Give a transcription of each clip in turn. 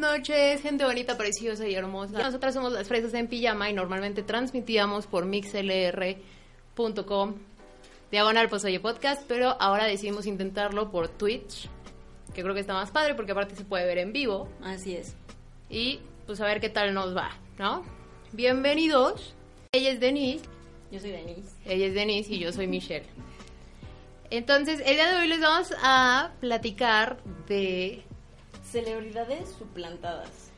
noches, gente bonita, preciosa y hermosa. Nosotras somos las Fresas en Pijama y normalmente transmitíamos por mixlr.com diagonal pues oye podcast, pero ahora decidimos intentarlo por Twitch, que creo que está más padre porque aparte se puede ver en vivo. Así es. Y pues a ver qué tal nos va, ¿no? Bienvenidos. Ella es Denise. Yo soy Denise. Ella es Denise y yo soy Michelle. Entonces, el día de hoy les vamos a platicar de... Celebridades suplantadas.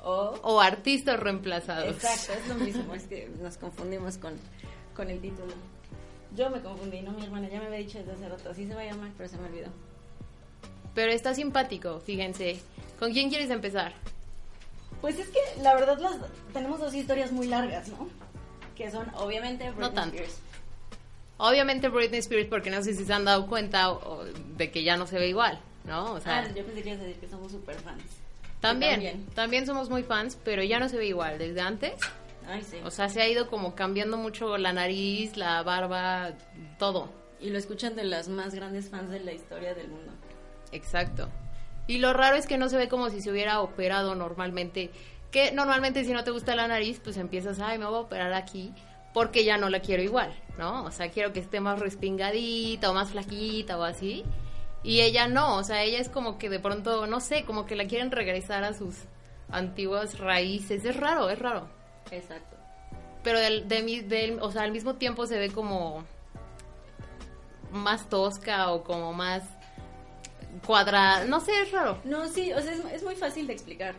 O... O artistas reemplazados. Exacto, es lo mismo, es que nos confundimos con, con el título. Yo me confundí, no mi hermana, ya me había dicho desde hace rato, así se va a llamar, pero se me olvidó. Pero está simpático, fíjense. ¿Con quién quieres empezar? Pues es que la verdad las, tenemos dos historias muy largas, ¿no? Que son obviamente Britney No tanto. Spears. Obviamente Britney Spears, porque no sé si se han dado cuenta de que ya no se ve igual, ¿no? O sea, Ah, yo pensé que ibas a decir que somos super fans. también, también. también somos muy fans, pero ya no se ve igual desde antes. Ay, sí. O sea, se ha ido como cambiando mucho la nariz, la barba, todo. y lo escuchan de las más grandes fans de la historia del mundo. Exacto. Y lo raro es que no se ve como si se hubiera operado normalmente. Que normalmente si no te gusta la nariz, pues empiezas, ay, me voy a operar aquí porque ya no la quiero igual, ¿no? O sea, quiero que esté más respingadita o más flaquita o así. Y ella no, o sea, ella es como que de pronto, no sé, como que la quieren regresar a sus antiguas raíces. Es raro, es raro. Exacto. Pero del, de, del- o sea, al mismo tiempo se ve como más tosca o como más cuadrada. No sé, es raro. No, sí, o sea, es, es muy fácil de explicar.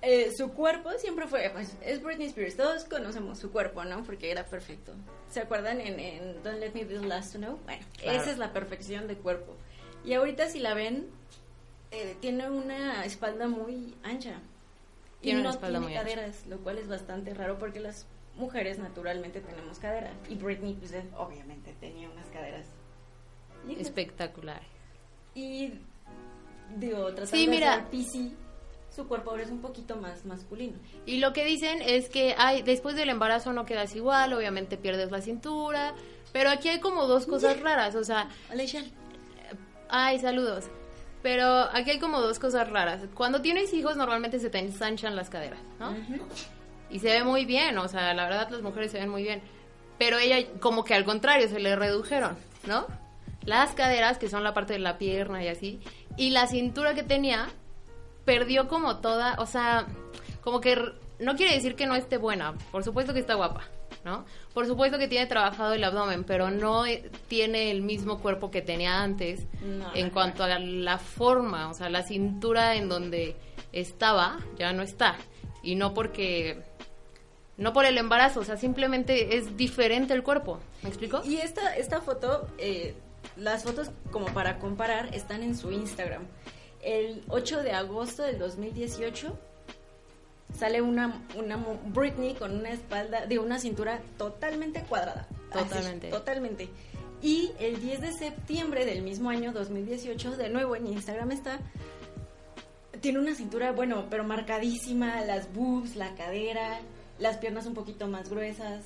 Eh, su cuerpo siempre fue, pues, es Britney Spears, todos conocemos su cuerpo, ¿no? Porque era perfecto. ¿Se acuerdan en, en Don't Let Me Be the Last to Know? Bueno, Claro. esa es la perfección de cuerpo. Y ahorita si la ven, eh, tiene una espalda muy ancha. Tiene y una no espalda tiene muy ancha. caderas, lo cual es bastante raro porque las mujeres naturalmente tenemos caderas. Y Britney, pues, eh, obviamente tenía unas caderas. Y- Espectacular. y digo, tratando Sí, de mira. ser PC, su cuerpo ahora es un poquito más masculino. Y lo que dicen es que ay, después del embarazo no quedas igual, obviamente pierdes la cintura, pero aquí hay como dos cosas raras, o sea. Ay, saludos. Pero aquí hay como dos cosas raras. Cuando tienes hijos normalmente se te ensanchan las caderas, ¿no? Y se ve muy bien, o sea, la verdad las mujeres se ven muy bien. Pero ella como que al contrario, se le redujeron, ¿no? Las caderas, que son la parte de la pierna y así, y la cintura que tenía, perdió como toda, o sea, como que no quiere decir que no esté buena, por supuesto que está guapa, ¿no? Por supuesto que tiene trabajado el abdomen, pero no eh, tiene el mismo cuerpo que tenía antes No, en cuanto a la, la forma, o sea, la cintura en donde estaba ya no está. Y no porque no por el embarazo, o sea, simplemente es diferente el cuerpo. ¿Me explico? Y esta, esta foto, eh, las fotos como para comparar están en su Instagram. El 8 de agosto del 2018 sale una, una Britney con una espalda, de una cintura totalmente cuadrada. Así, Totalmente. totalmente. Y el 10 de septiembre del mismo año 2018, de nuevo en Instagram está, tiene una cintura, bueno, pero marcadísima, las boobs, la cadera, las piernas un poquito más gruesas,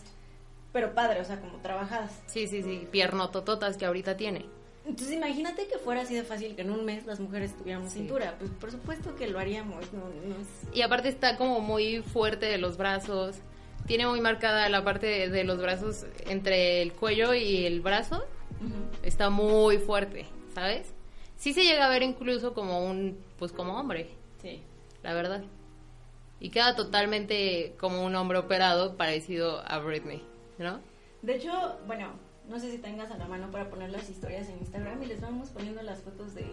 pero padre, o sea, como trabajadas. Sí, sí, sí, piernotototas que ahorita tiene. Entonces imagínate que fuera así de fácil que en un mes las mujeres tuviéramos Sí. cintura. Pues por supuesto que lo haríamos, no, no es... Y aparte está como muy fuerte de los brazos. Tiene muy marcada la parte de, de los brazos entre el cuello y el brazo. Está muy fuerte, ¿sabes? Sí se llega a ver incluso como un, pues como hombre, Sí. la verdad. Y queda totalmente como un hombre operado parecido a Britney, ¿no? De hecho, bueno, no sé si tengas a la mano para poner las historias en Instagram y les vamos poniendo las fotos de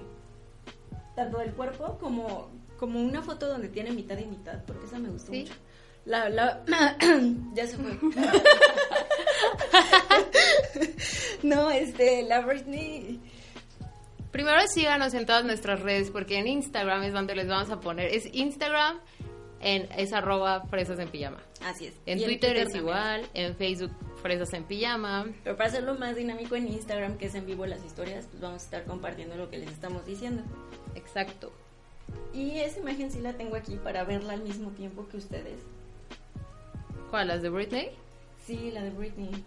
tanto del cuerpo como, como una foto donde tiene mitad y mitad, porque esa me gustó ¿Sí? mucho. La, la, ya se fue. no, este, la Britney, Primero síganos en todas nuestras redes porque en Instagram es donde les vamos a poner. Es Instagram, en, es arroba fresas en pijama. así es. En Twitter, es también. igual, en Facebook fresas en pijama. Pero para hacerlo más dinámico en Instagram, que es en vivo las historias, pues vamos a estar compartiendo lo que les estamos diciendo. Exacto. Y esa imagen sí la tengo aquí para verla al mismo tiempo que ustedes. ¿Cuál? ¿Las de Britney? Sí, la de Britney.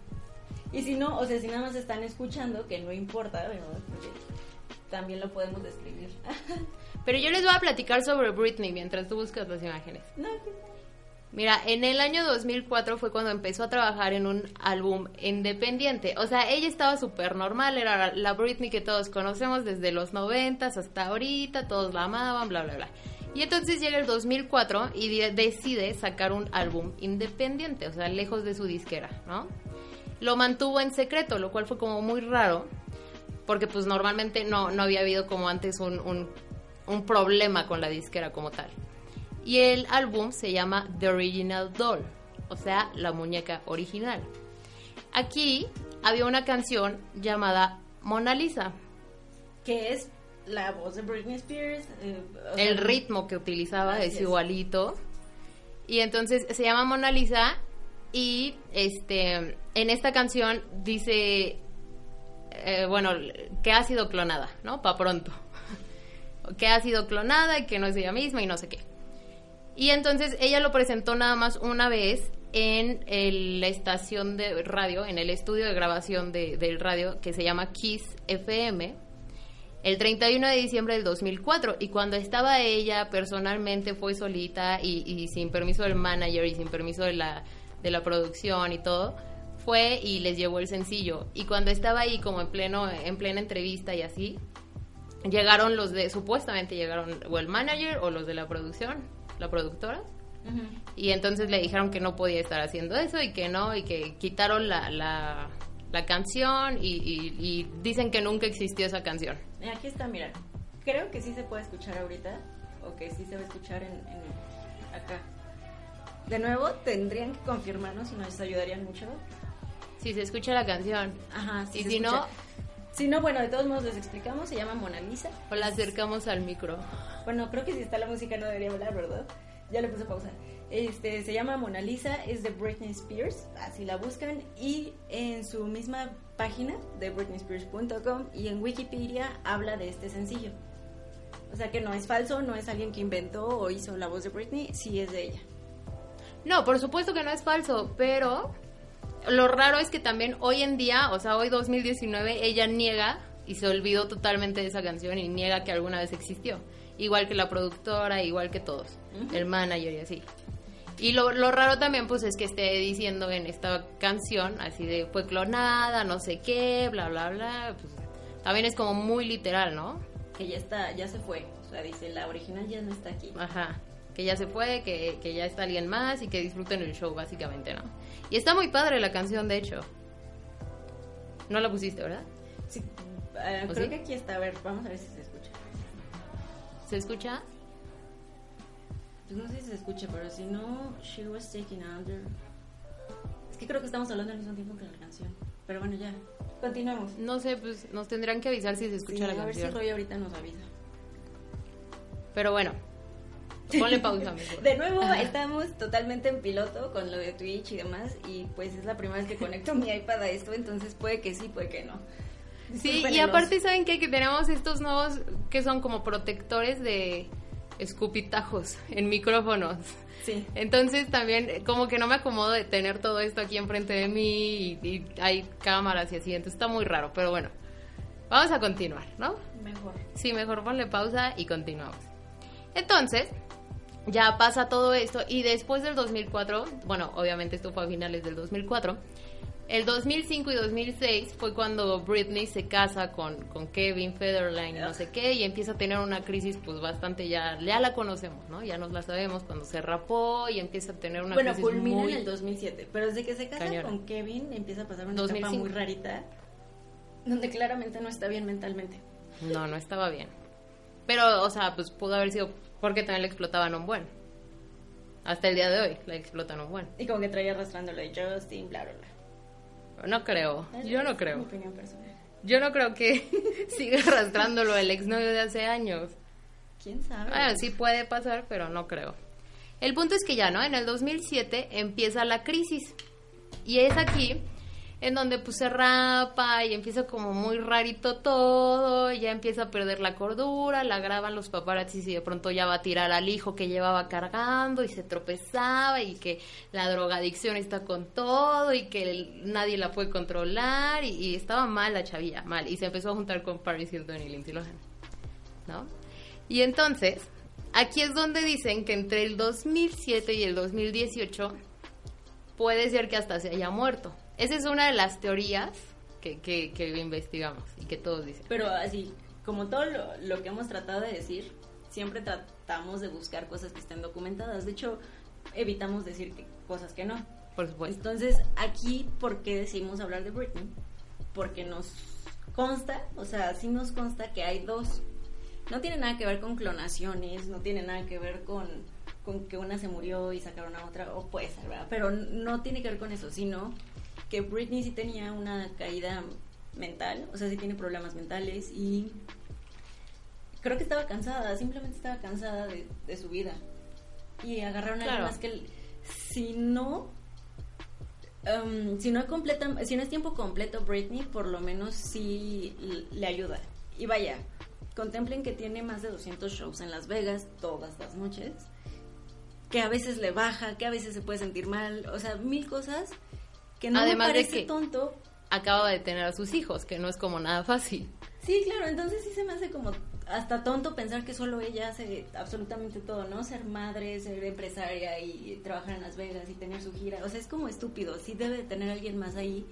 Y si no, o sea, si nada más están escuchando, que no importa, ¿verdad? Porque también lo podemos describir. Pero yo les voy a platicar sobre Britney mientras tú buscas las imágenes. No, Mira, en el año 2004 fue cuando empezó a trabajar en un álbum independiente. O sea, ella estaba súper normal, era la Britney que todos conocemos desde los 90 hasta ahorita, todos la amaban, bla, bla, bla. Y entonces llega el 2004 y de- decide sacar un álbum independiente, o sea, lejos de su disquera, ¿no? Lo mantuvo en secreto, lo cual fue como muy raro, porque pues normalmente no, no había habido como antes un, un problema con la disquera como tal. Y el álbum se llama The Original Doll, o sea, la muñeca original. Aquí había una canción llamada Mona Lisa. que es la voz de Britney Spears. eh, o sea, El ritmo que utilizaba es igualito. Y entonces se llama Mona Lisa y este en esta canción dice eh, bueno, que ha sido clonada, ¿no? Pa pronto. que ha sido clonada y que no es ella misma y no sé qué. Y entonces ella lo presentó nada más una vez en la estación de radio, en el estudio de grabación de- del radio que se llama Kiss FM, el 31 de diciembre del 2004. Y cuando estaba ella personalmente fue solita y, y sin permiso del manager y sin permiso de la, de la producción y todo, fue y les llevó el sencillo. Y cuando estaba ahí como en, pleno, en plena entrevista y así, llegaron los de, supuestamente llegaron o el manager o los de la producción, la productora, y entonces le dijeron que no podía estar haciendo eso y que no, y que quitaron la, la, la canción y, y- y dicen que nunca existió esa canción. Aquí está, mira. Creo que sí se puede escuchar ahorita. O que sí se va a escuchar en, en- acá. De nuevo, tendrían que confirmarnos y nos ayudarían mucho. Si se escucha la canción. Ajá, Y se si no-. Si no, bueno, de todos modos les explicamos. Se llama Mona Lisa. O la acercamos al micro. Bueno, creo que si está la música no debería hablar, ¿verdad? Ya le puse pausa. Este, se llama Mona Lisa, es de Britney Spears, así la buscan. Y en su misma página de britneyspears.com y en Wikipedia habla de este sencillo. O sea que no es falso, no es alguien que inventó o hizo la voz de Britney, sí es de ella. No, por supuesto que no es falso, pero lo raro es que también hoy en día, o sea, hoy 2019, ella niega y se olvidó totalmente de esa canción y niega que alguna vez existió. Igual que la productora, igual que todos, Ujú. el manager y así. Y lo, lo raro también, pues, es que esté diciendo en esta canción, así de, fue clonada, no sé qué, bla, bla, bla, pues, también es como muy literal, ¿no? Que ya está, ya se fue. O sea, dice, la original ya no está aquí. Ajá. Que ya se fue, que, que ya está alguien más y que disfruten el show, básicamente, ¿no? Y está muy padre la canción, de hecho. No la pusiste, ¿verdad? Sí, eh, ¿O creo sí? que aquí está, a ver, vamos a ver si se escucha. ¿Se escucha? Pues no sé si se escucha, pero si no, She Was Taken Under. Es que creo que estamos hablando al mismo tiempo que la canción. Pero bueno, ya. Continuamos. No sé, pues nos tendrán que avisar si se escucha Sí, la a ver si canción. Roy ahorita nos avisa. Pero bueno, ponle pausa mejor. De nuevo, estamos totalmente en piloto con lo de Twitch y demás. Y pues es la primera vez que conecto mi iPad a esto, entonces puede que sí, puede que no. Sí, y aparte, ¿saben qué? Que tenemos estos nuevos que son como protectores de escupitajos en micrófonos. Sí. Entonces también eh, como que no me acomodo de tener todo esto aquí enfrente de mí y, y hay cámaras y así, entonces está muy raro, pero bueno, vamos a continuar, ¿no? Mejor. Sí, mejor ponle pausa y continuamos. Entonces, ya pasa todo esto y después del 2004, bueno, obviamente esto fue a finales del 2004, el 2005 y 2006 fue cuando Britney se casa con, con Kevin Federline y no sé qué y empieza a tener una crisis pues bastante ya, ya la conocemos, ¿no? Ya nos la sabemos cuando se rapó y empieza a tener una Bueno, crisis culmina muy... en el 2007, pero desde que se casa cañona. con Kevin empieza a pasar una 2005. etapa muy rarita, donde claramente no está bien mentalmente. No, no estaba bien. Pero, o sea, pues pudo haber sido porque también le explotaban un buen. Hasta el día de hoy le explotan un buen. Y como que traía arrastrando lo de Justin, bla, bla, bla. No creo, yo no creo. Mi opinión personal. Yo no creo que siga arrastrándolo el exnovio de hace años. ¿Quién sabe? Bueno, sí puede pasar, pero no creo. El punto es que ya, ¿no? En el 2007 empieza la crisis. Y es aquí en donde pues se rapa y empieza como muy rarito todo, ya empieza a perder la cordura, la graban los paparazzis y de pronto ya va a tirar al hijo que llevaba cargando y se tropezaba y que la drogadicción está con todo y que nadie la puede controlar y, y estaba mal la chavilla, mal. Y se empezó a juntar con Paris Hilton y Lindsay Lohan, ¿no? Y entonces, aquí es donde dicen que entre el 2007 y el 2018 puede ser que hasta se haya muerto. Esa es una de las teorías que, que, que investigamos y que todos dicen. Pero así, como todo lo, lo que hemos tratado de decir, siempre tratamos de buscar cosas que estén documentadas. De hecho, evitamos decir que, cosas que no. Por supuesto. Entonces, aquí, ¿por qué decidimos hablar de Britney? Porque nos consta, o sea, sí nos consta que hay dos. No tiene nada que ver con clonaciones, no tiene nada que ver con, con que una se murió y sacaron a otra, o puede ser, ¿verdad? Pero no tiene que ver con eso, sino que Britney sí tenía una caída mental, o sea, sí tiene problemas mentales y creo que estaba cansada, simplemente estaba cansada de, su vida. Y agarraron a alguien más que si no um, si no completa, si no es tiempo completo Britney, por lo menos sí le ayuda. Y vaya, contemplen que tiene más de 200 shows en Las Vegas todas las noches, que a veces le baja, que a veces se puede sentir mal, o sea, mil cosas que no me parece que tonto. Acaba de tener a sus hijos, que no es como nada fácil. Sí, claro, entonces sí se me hace como hasta tonto pensar que solo ella hace absolutamente todo, ¿no? Ser madre, ser empresaria y trabajar en Las Vegas y tener su gira. O sea, es como estúpido. Sí debe tener alguien más ahí,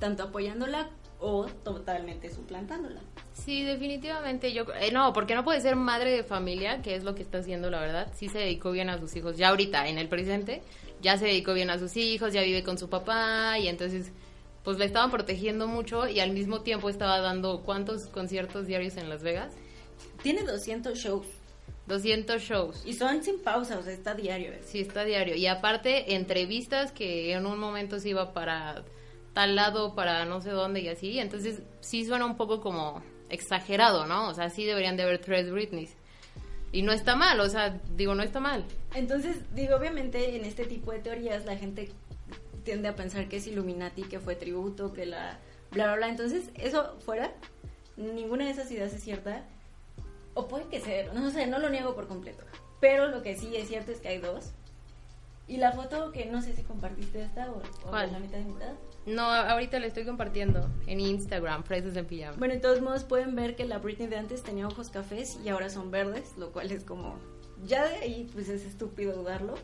tanto apoyándola o totalmente suplantándola. Sí, definitivamente yo eh, no, porque no puede ser madre de familia, que es lo que está haciendo la verdad. Sí se dedicó bien a sus hijos, ya ahorita en el presente, ya se dedicó bien a sus hijos, ya vive con su papá y entonces pues le estaban protegiendo mucho y al mismo tiempo estaba dando cuántos conciertos diarios en Las Vegas. Tiene 200 shows. 200 shows. Y son sin pausa, o sea, está diario. Sí, está diario. Y aparte, entrevistas que en un momento se iba para tal lado, para no sé dónde y así. Entonces, sí suena un poco como exagerado, ¿no? O sea, sí deberían de haber tres Britneys. Y no está mal, o sea, digo, no está mal. Entonces, digo, obviamente en este tipo de teorías la gente tiende a pensar que es Illuminati, que fue tributo, que la bla, bla, bla. Entonces, eso fuera, ninguna de esas ideas es cierta o puede que sea, no sé, no lo niego por completo. Pero lo que sí es cierto es que hay dos. Y la foto que no sé si compartiste esta o, la mitad de mitad. No, ahorita la estoy compartiendo en Instagram, Fresas en Pijama. Bueno, de todos modos pueden ver que la Britney de antes tenía ojos cafés y ahora son verdes, lo cual es como... Ya de ahí, pues es estúpido dudarlo.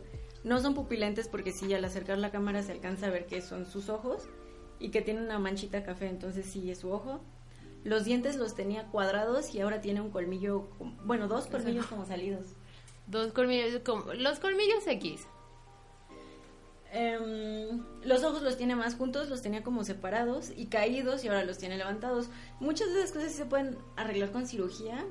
No son pupilentes porque si al acercar la cámara se alcanza a ver que son sus ojos y que tiene una manchita café, entonces sí es su ojo. Los dientes los tenía cuadrados y ahora tiene un colmillo, bueno, dos colmillos como salidos. Dos colmillos, como, los colmillos X. Em, los ojos los tiene más juntos, los tenía como separados y caídos y ahora los tiene levantados. Muchas de esas cosas se pueden arreglar con cirugía.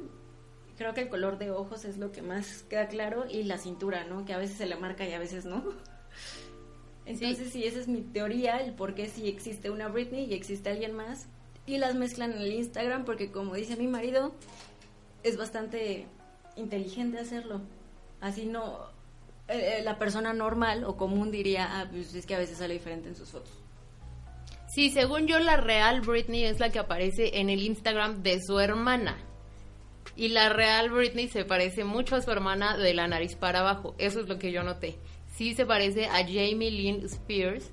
Creo que el color de ojos es lo que más queda claro y la cintura, ¿no? Que a veces se le marca y a veces no. Entonces, sí, esa es mi teoría, el por qué sí existe una Britney y existe alguien más y las mezclan en el Instagram porque como dice mi marido, es bastante inteligente hacerlo. Así no, eh, eh, la persona normal o común diría, ah, pues es que a veces sale diferente en sus fotos. Sí, según yo la real Britney es la que aparece en el Instagram de su hermana. Y la real Britney se parece mucho a su hermana de la nariz para abajo. Eso es lo que yo noté. Sí se parece a Jamie Lynn Spears.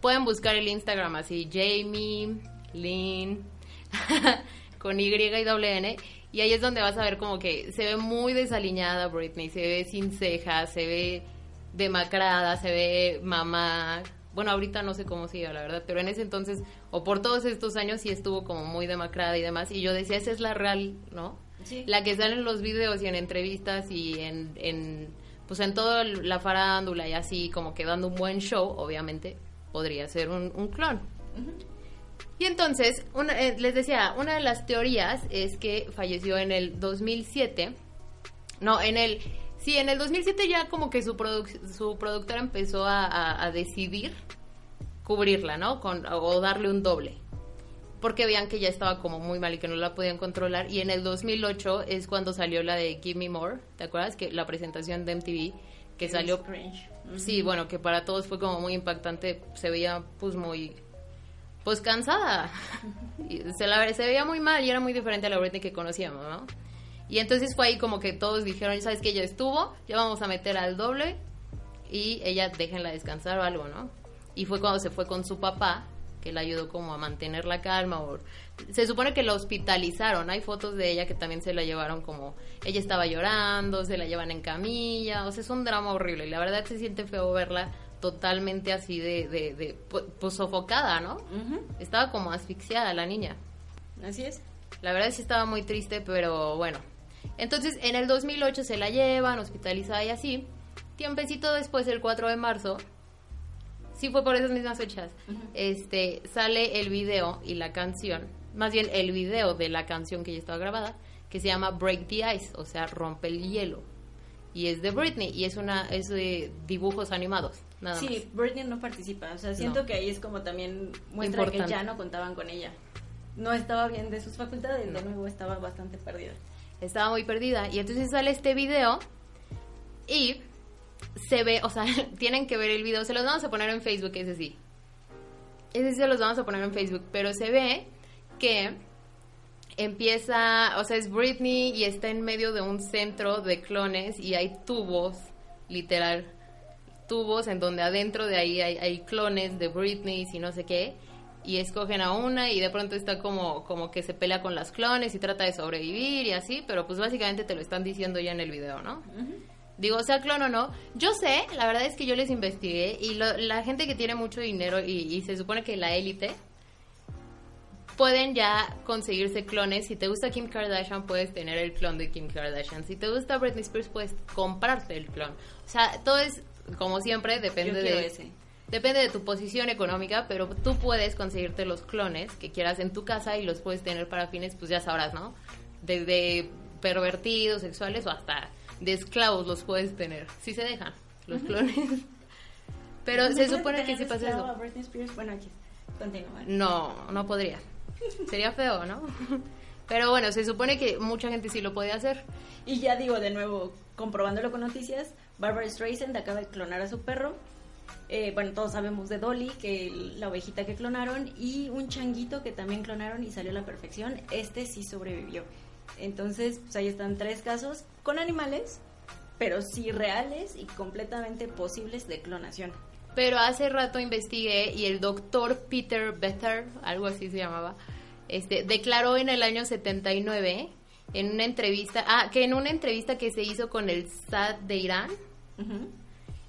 Pueden buscar el Instagram así, Jamie Lynn, con Y y doble N. Y ahí es donde vas a ver como que se ve muy desaliñada Britney, se ve sin cejas, se ve demacrada, se ve mamá. Bueno, ahorita no sé cómo sigue, la verdad, pero en ese entonces, o por todos estos años, sí estuvo como muy demacrada y demás. Y yo decía, esa es la real, ¿no? La que sale en los videos y en entrevistas y en, en pues en toda la farándula y así, como que dando un buen show, obviamente, podría ser un, un clon. Y entonces, eh, les decía, una de las teorías es que falleció en el 2007. No, en el... Sí, en el 2007 ya como que su, su productora empezó a, decidir cubrirla, ¿no? Con, o darle un doble. Porque veían que ya estaba como muy mal y que no la podían controlar. Y en el 2008 es cuando salió la de Give Me More, ¿te acuerdas? Que la presentación de MTV que salió... Sí, bueno, que para todos fue como muy impactante. Se veía pues muy pues cansada. se, la, se veía muy mal y era muy diferente a la Britney que conocíamos, ¿no? Y entonces fue ahí como que todos dijeron, ¿sabes que Ella estuvo, ya vamos a meter al doble y ella déjenla descansar o algo, ¿no? Y fue cuando se fue con su papá que la ayudó como a mantener la calma. O, se supone que la hospitalizaron, hay fotos de ella que también se la llevaron como, ella estaba llorando, se la llevan en camilla, o sea, es un drama horrible y la verdad se siente feo verla totalmente así de, de, de pues sofocada, ¿no? Estaba como asfixiada la niña. Así es. La verdad sí estaba muy triste, pero bueno. Entonces, en el 2008 se la llevan, hospitalizada y así. Tiempecito después, el 4 de marzo, sí fue por esas mismas fechas, este, sale el video y la canción, más bien el video de la canción que ya estaba grabada, que se llama Break the Ice, o sea, rompe el hielo. Y es de Britney, y es una es de dibujos animados, nada sí, Britney no participa, o sea, siento que ahí es como también muestra que ya no contaban con ella. No estaba bien de sus facultades, de nuevo estaba bastante perdida. Estaba muy perdida, y entonces sale este video, y se ve, o sea, tienen que ver el video, se los vamos a poner en Facebook, ese sí. Ese sí se los vamos a poner en Facebook, pero se ve que empieza, o sea, es Britney y está en medio de un centro de clones y hay tubos, literal, tubos en donde adentro de ahí hay, hay clones de Britney y no sé qué y escogen a una y de pronto está como, como que se pelea con las clones y trata de sobrevivir y así, pero pues básicamente te lo están diciendo ya en el video, ¿no? Digo, sea clon o no. Yo sé, la verdad es que yo les investigué y la gente que tiene mucho dinero y, se supone que la élite pueden ya conseguirse clones. Si te gusta Kim Kardashian, puedes tener el clon de Kim Kardashian. Si te gusta Britney Spears, puedes comprarte el clon. O sea, todo es, como siempre, depende de... Depende de tu posición económica, pero tú puedes conseguirte los clones que quieras en tu casa y los puedes tener para fines, pues ya sabrás, ¿no? Desde pervertidos, sexuales o hasta de esclavos los puedes tener. Si se dejan, los clones. Pero se supone que si pasa eso. Bueno, aquí, continúa. No, no podría. Sería feo, ¿no? Pero bueno, se supone que mucha gente sí lo puede hacer. Y ya digo de nuevo, comprobándolo con noticias, Barbara Streisand acaba de clonar a su perro. Eh, bueno, todos sabemos de Dolly, que la ovejita que clonaron, y un changuito que también clonaron y salió a la perfección. Este sí sobrevivió. Entonces, pues ahí están tres casos con animales, pero sí reales y completamente posibles de clonación. Pero hace rato investigué y el doctor Peter Better, algo así se llamaba, este, declaró en el año 79 en una entrevista, ah, que en una entrevista que se hizo con el SAT de Irán,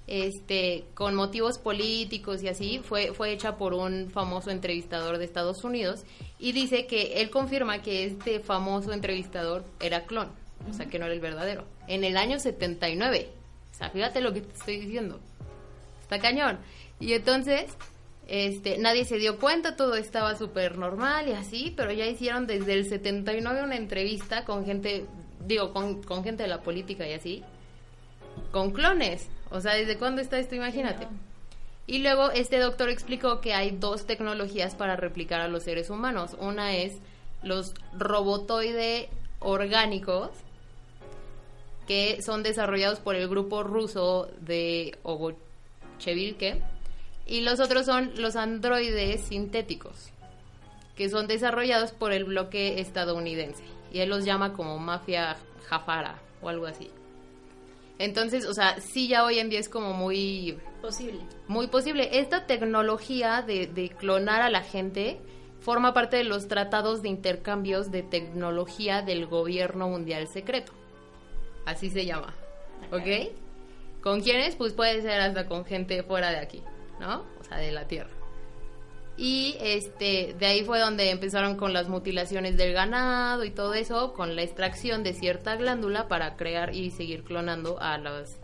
este, con motivos políticos y así, fue, fue hecha por un famoso entrevistador de Estados Unidos y dice que él confirma que este famoso entrevistador era clon, o sea, que no era el verdadero. En el año 79. O sea, fíjate lo que te estoy diciendo. Está cañón. Y entonces, este, nadie se dio cuenta, todo estaba súper normal y así, pero ya hicieron desde el 79 una entrevista con gente, digo, con, con gente de la política y así, con clones. O sea, ¿desde cuándo está esto? Imagínate. Y luego este doctor explicó que hay dos tecnologías para replicar a los seres humanos. Una es los robotoide orgánicos, que son desarrollados por el grupo ruso de Ogochevilke, y los otros son los androides sintéticos, que son desarrollados por el bloque estadounidense. Y él los llama como mafia jafara o algo así. Entonces, o sea, sí ya hoy en día es como muy... Posible. Muy posible. Esta tecnología de, de clonar a la gente forma parte de los tratados de intercambios de tecnología del gobierno mundial secreto. Así se llama. ¿Ok? ¿Con quiénes? Pues puede ser hasta con gente fuera de aquí, ¿no? O sea, de la Tierra. Y este, de ahí fue donde empezaron con las mutilaciones del ganado y todo eso, con la extracción de cierta glándula para crear y seguir clonando a las,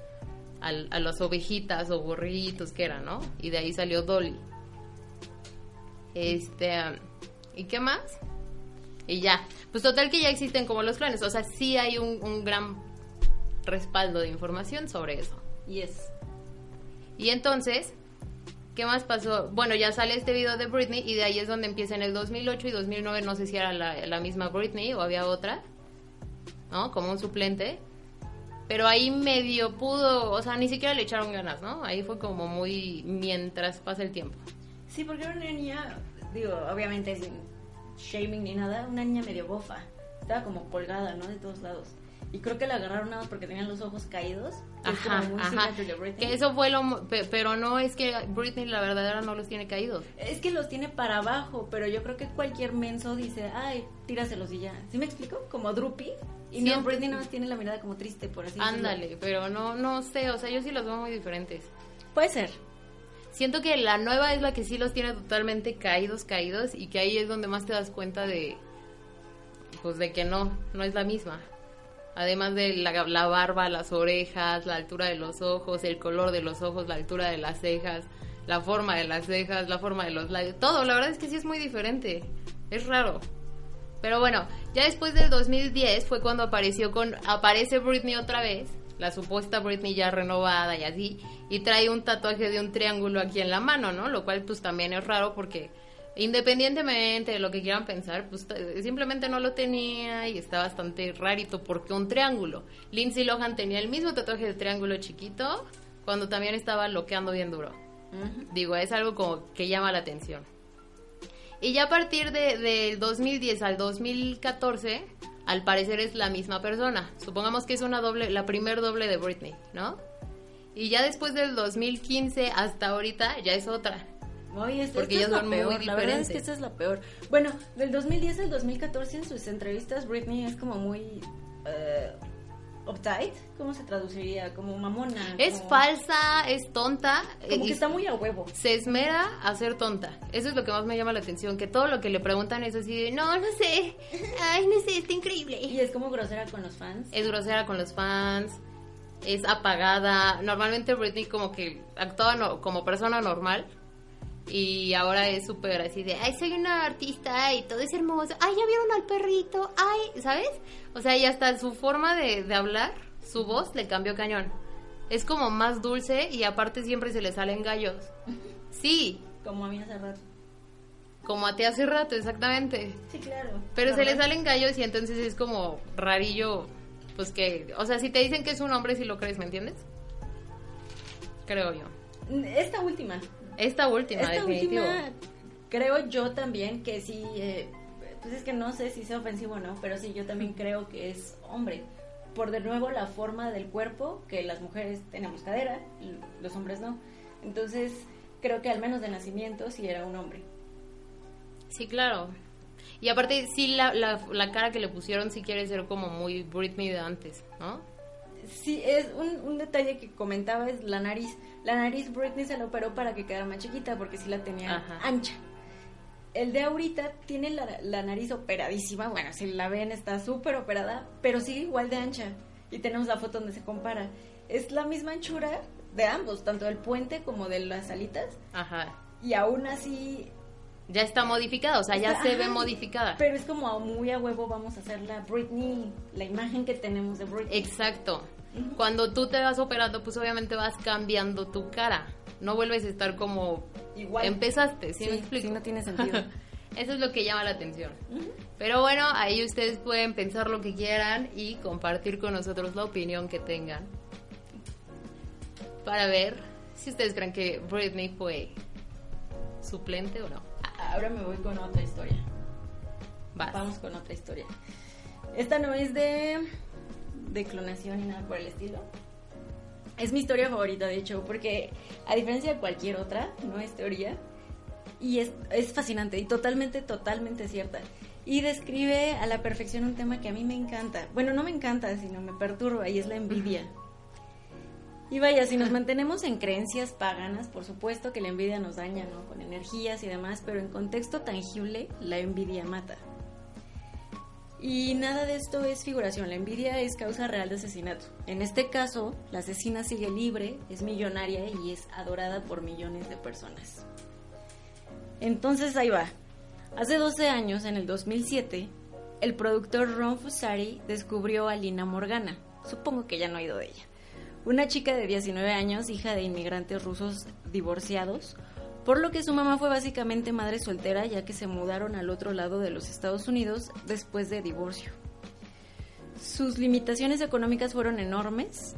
a, las ovejitas o borritos que eran, ¿no? Y de ahí salió Dolly. Este, ¿y qué más? Y ya, pues total que ya existen como los clones, o sea, sí hay un, un gran respaldo de información sobre eso. Yes. Y entonces, ¿Qué más pasó? Bueno, ya sale este video de Britney y de ahí es donde empieza en el 2008 y 2009, no sé si era la, misma Britney o había otra, ¿no? Como un suplente. Pero ahí medio pudo, o sea, ni siquiera le echaron ganas, ¿no? Ahí fue como muy mientras pasa el tiempo. Sí, porque era una niña, digo, obviamente sin shaming ni nada, una niña medio bofa. Estaba como colgada, ¿no? De todos lados. Y creo que la agarraron nada más porque tenían los ojos caídos. que es Ajá, como muy ajá. signature de Britney. Que eso fue lo... Pero no es que Britney la verdadera no los tiene caídos. Es que los tiene para abajo, pero yo creo que cualquier menso dice, ay, tíraselos y ya. ¿Sí me explico? Como Droopy. Y no, Britney nada más tiene la mirada como triste, por así decirlo. Ándale, pero no, no sé, o sea, yo sí los veo muy diferentes. Puede ser. Siento que la nueva es la que sí los tiene totalmente caídos, caídos, y que ahí es donde más te das cuenta de, pues de que no, no es la misma. Además de la, barba, las orejas, la altura de los ojos, el color de los ojos, la altura de las cejas, la forma de las cejas, la forma de los labios, todo, la verdad es que sí es muy diferente. Es raro. Pero bueno, ya después del 2010 fue cuando apareció con aparece Britney otra vez, la supuesta Britney ya renovada y así, y trae un tatuaje de un triángulo aquí en la mano, ¿no? Lo cual pues también es raro porque independientemente de lo que quieran pensar, pues simplemente no lo tenía y está bastante rarito porque un triángulo. Lindsay Lohan tenía el mismo tatuaje de triángulo chiquito cuando también estaba loqueando bien duro. Digo, es algo como que llama la atención. Y ya a partir de, del 2010 al 2014, al parecer es la misma persona. Supongamos que es una doble, la primer doble de Britney, ¿no? Y ya después del 2015 hasta ahorita ya es otra. Oye, esta, Porque ellas muy peor. La verdad es que esta es la peor. Bueno, del 2010 al 2014 en sus entrevistas Britney es como muy eh, uptight. ¿Cómo se traduciría? Como mamona. Es como- falsa, es tonta. Como que está muy a huevo. Se esmera a ser tonta. Eso es lo que más me llama la atención. Que todo lo que le preguntan es así de, no, no sé. Ay, no sé, está increíble. Y es como grosera con los fans. es grosera con los fans, es apagada. Normalmente Britney como que no- como persona normal y ahora es súper así de, ay, soy una artista y todo es hermoso. Ay, ya vieron al perrito. Ay, ¿sabes? O sea, y hasta su forma de, de hablar, su voz le cambió cañón. Es como más dulce y aparte siempre se le salen gallos. Sí, Como a mí hace rato. como a ti hace rato, exactamente. Sí, claro. Pero se le salen gallos y entonces es como rarillo, pues que, o sea, si te dicen que es un hombre, si lo crees, ¿me entiendes? Creo yo. Esta última. Esta última, Esta definitivo. última, creo yo también que sí, eh, pues es que no sé si sea ofensivo o no, pero sí, yo también creo que es hombre. Por de nuevo la forma del cuerpo, que las mujeres tenemos cadera, y los hombres no. Entonces, creo que al menos de nacimiento sí era un hombre. Sí, claro. Y aparte, sí, la, la, la cara que le pusieron sí quiere ser como muy Britney de antes, ¿no? Sí, es un, un detalle que comentaba es la nariz. La nariz Britney se la operó para que quedara más chiquita porque sí la tenía Ajá. ancha. El de ahorita tiene la, la nariz operadísima, bueno, si la ven está súper operada, pero sigue igual de ancha. Y tenemos la foto donde se compara. Es la misma anchura de ambos, tanto del puente como de las alitas, Ajá. y aún así... Ya está modificada, o sea, ya Está- se ve ajá, modificada. Pero es como muy a huevo vamos a hacer la Britney, la imagen que tenemos de Britney. Exacto. Cuando tú te vas operando, pues obviamente vas cambiando tu cara. No vuelves a estar como Igual. empezaste, ¿sí, Sí, me explico? sí, no tiene sentido. Eso es lo que llama la atención. Pero bueno, ahí ustedes pueden pensar lo que quieran y compartir con nosotros la opinión que tengan. Para ver si ustedes creen que Britney fue suplente o no. Ahora me voy con otra historia. Vas. Vamos con otra historia. Esta no es de, de clonación ni nada por el estilo. Es mi historia favorita, de hecho, porque a diferencia de cualquier otra, no es teoría. Y es, es fascinante y totalmente, totalmente cierta. Y describe a la perfección un tema que a mí me encanta. Bueno, no me encanta, sino me perturba y es la envidia. Y vaya, si nos mantenemos en creencias paganas, por supuesto que la envidia nos daña, ¿no? Con energías y demás, pero en contexto tangible, la envidia mata. Y nada de esto es figuración, la envidia es causa real de asesinato. En este caso, la asesina sigue libre, es millonaria y es adorada por millones de personas. Entonces ahí va. Hace 12 años, en el 2007, el productor Ron Fusari descubrió a Lina Morgana. Supongo que ya no ha oído de ella. Una chica de 19 años, hija de inmigrantes rusos divorciados, por lo que su mamá fue básicamente madre soltera ya que se mudaron al otro lado de los Estados Unidos después de divorcio. Sus limitaciones económicas fueron enormes,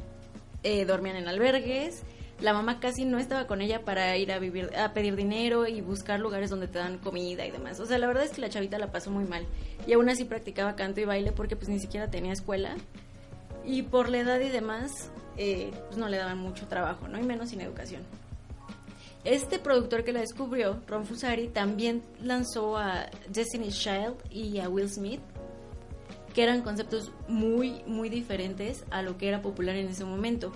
eh, dormían en albergues, la mamá casi no estaba con ella para ir a vivir, a pedir dinero y buscar lugares donde te dan comida y demás. O sea, la verdad es que la chavita la pasó muy mal y aún así practicaba canto y baile porque pues ni siquiera tenía escuela Y por la edad y demás, eh, pues no le daban mucho trabajo, ¿no? Y menos sin educación. Este productor que la descubrió, Ron Fusari, también lanzó a Destiny's Child y a Will Smith, que eran conceptos muy, muy diferentes a lo que era popular en ese momento.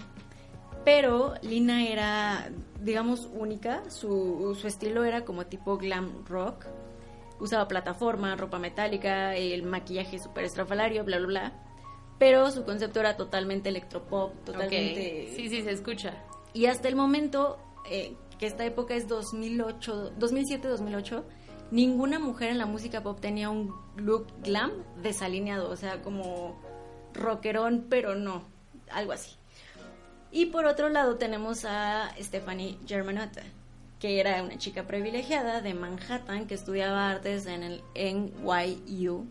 Pero Lina era, digamos, única, su, su estilo era como tipo glam rock, usaba plataforma, ropa metálica, el maquillaje super estrafalario, bla, bla, bla. Pero su concepto era totalmente electropop, totalmente... Sí, sí, se escucha. Y hasta el momento, eh, que esta época es 2008, 2007-2008, ninguna mujer en la música pop tenía un look glam desalineado, o sea, como rockerón, pero no, algo así. Y por otro lado tenemos a Stephanie Germanotta, que era una chica privilegiada de Manhattan que estudiaba artes en el NYU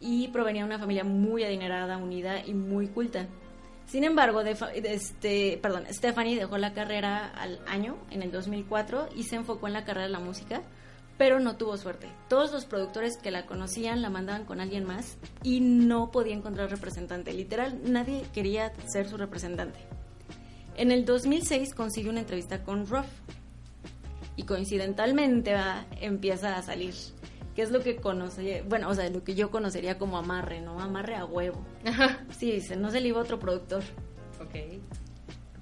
y provenía de una familia muy adinerada, unida y muy culta. Sin embargo, este, perdón, Stephanie dejó la carrera al año, en el 2004, y se enfocó en la carrera de la música, pero no tuvo suerte. Todos los productores que la conocían la mandaban con alguien más y no podía encontrar representante. Literal, nadie quería ser su representante. En el 2006 consiguió una entrevista con Ruff, y coincidentalmente empieza a salir. Que es lo que conoce, bueno, o sea, lo que yo conocería como amarre, ¿no? Amarre a huevo. Sí, se, no se le iba otro productor. Ok.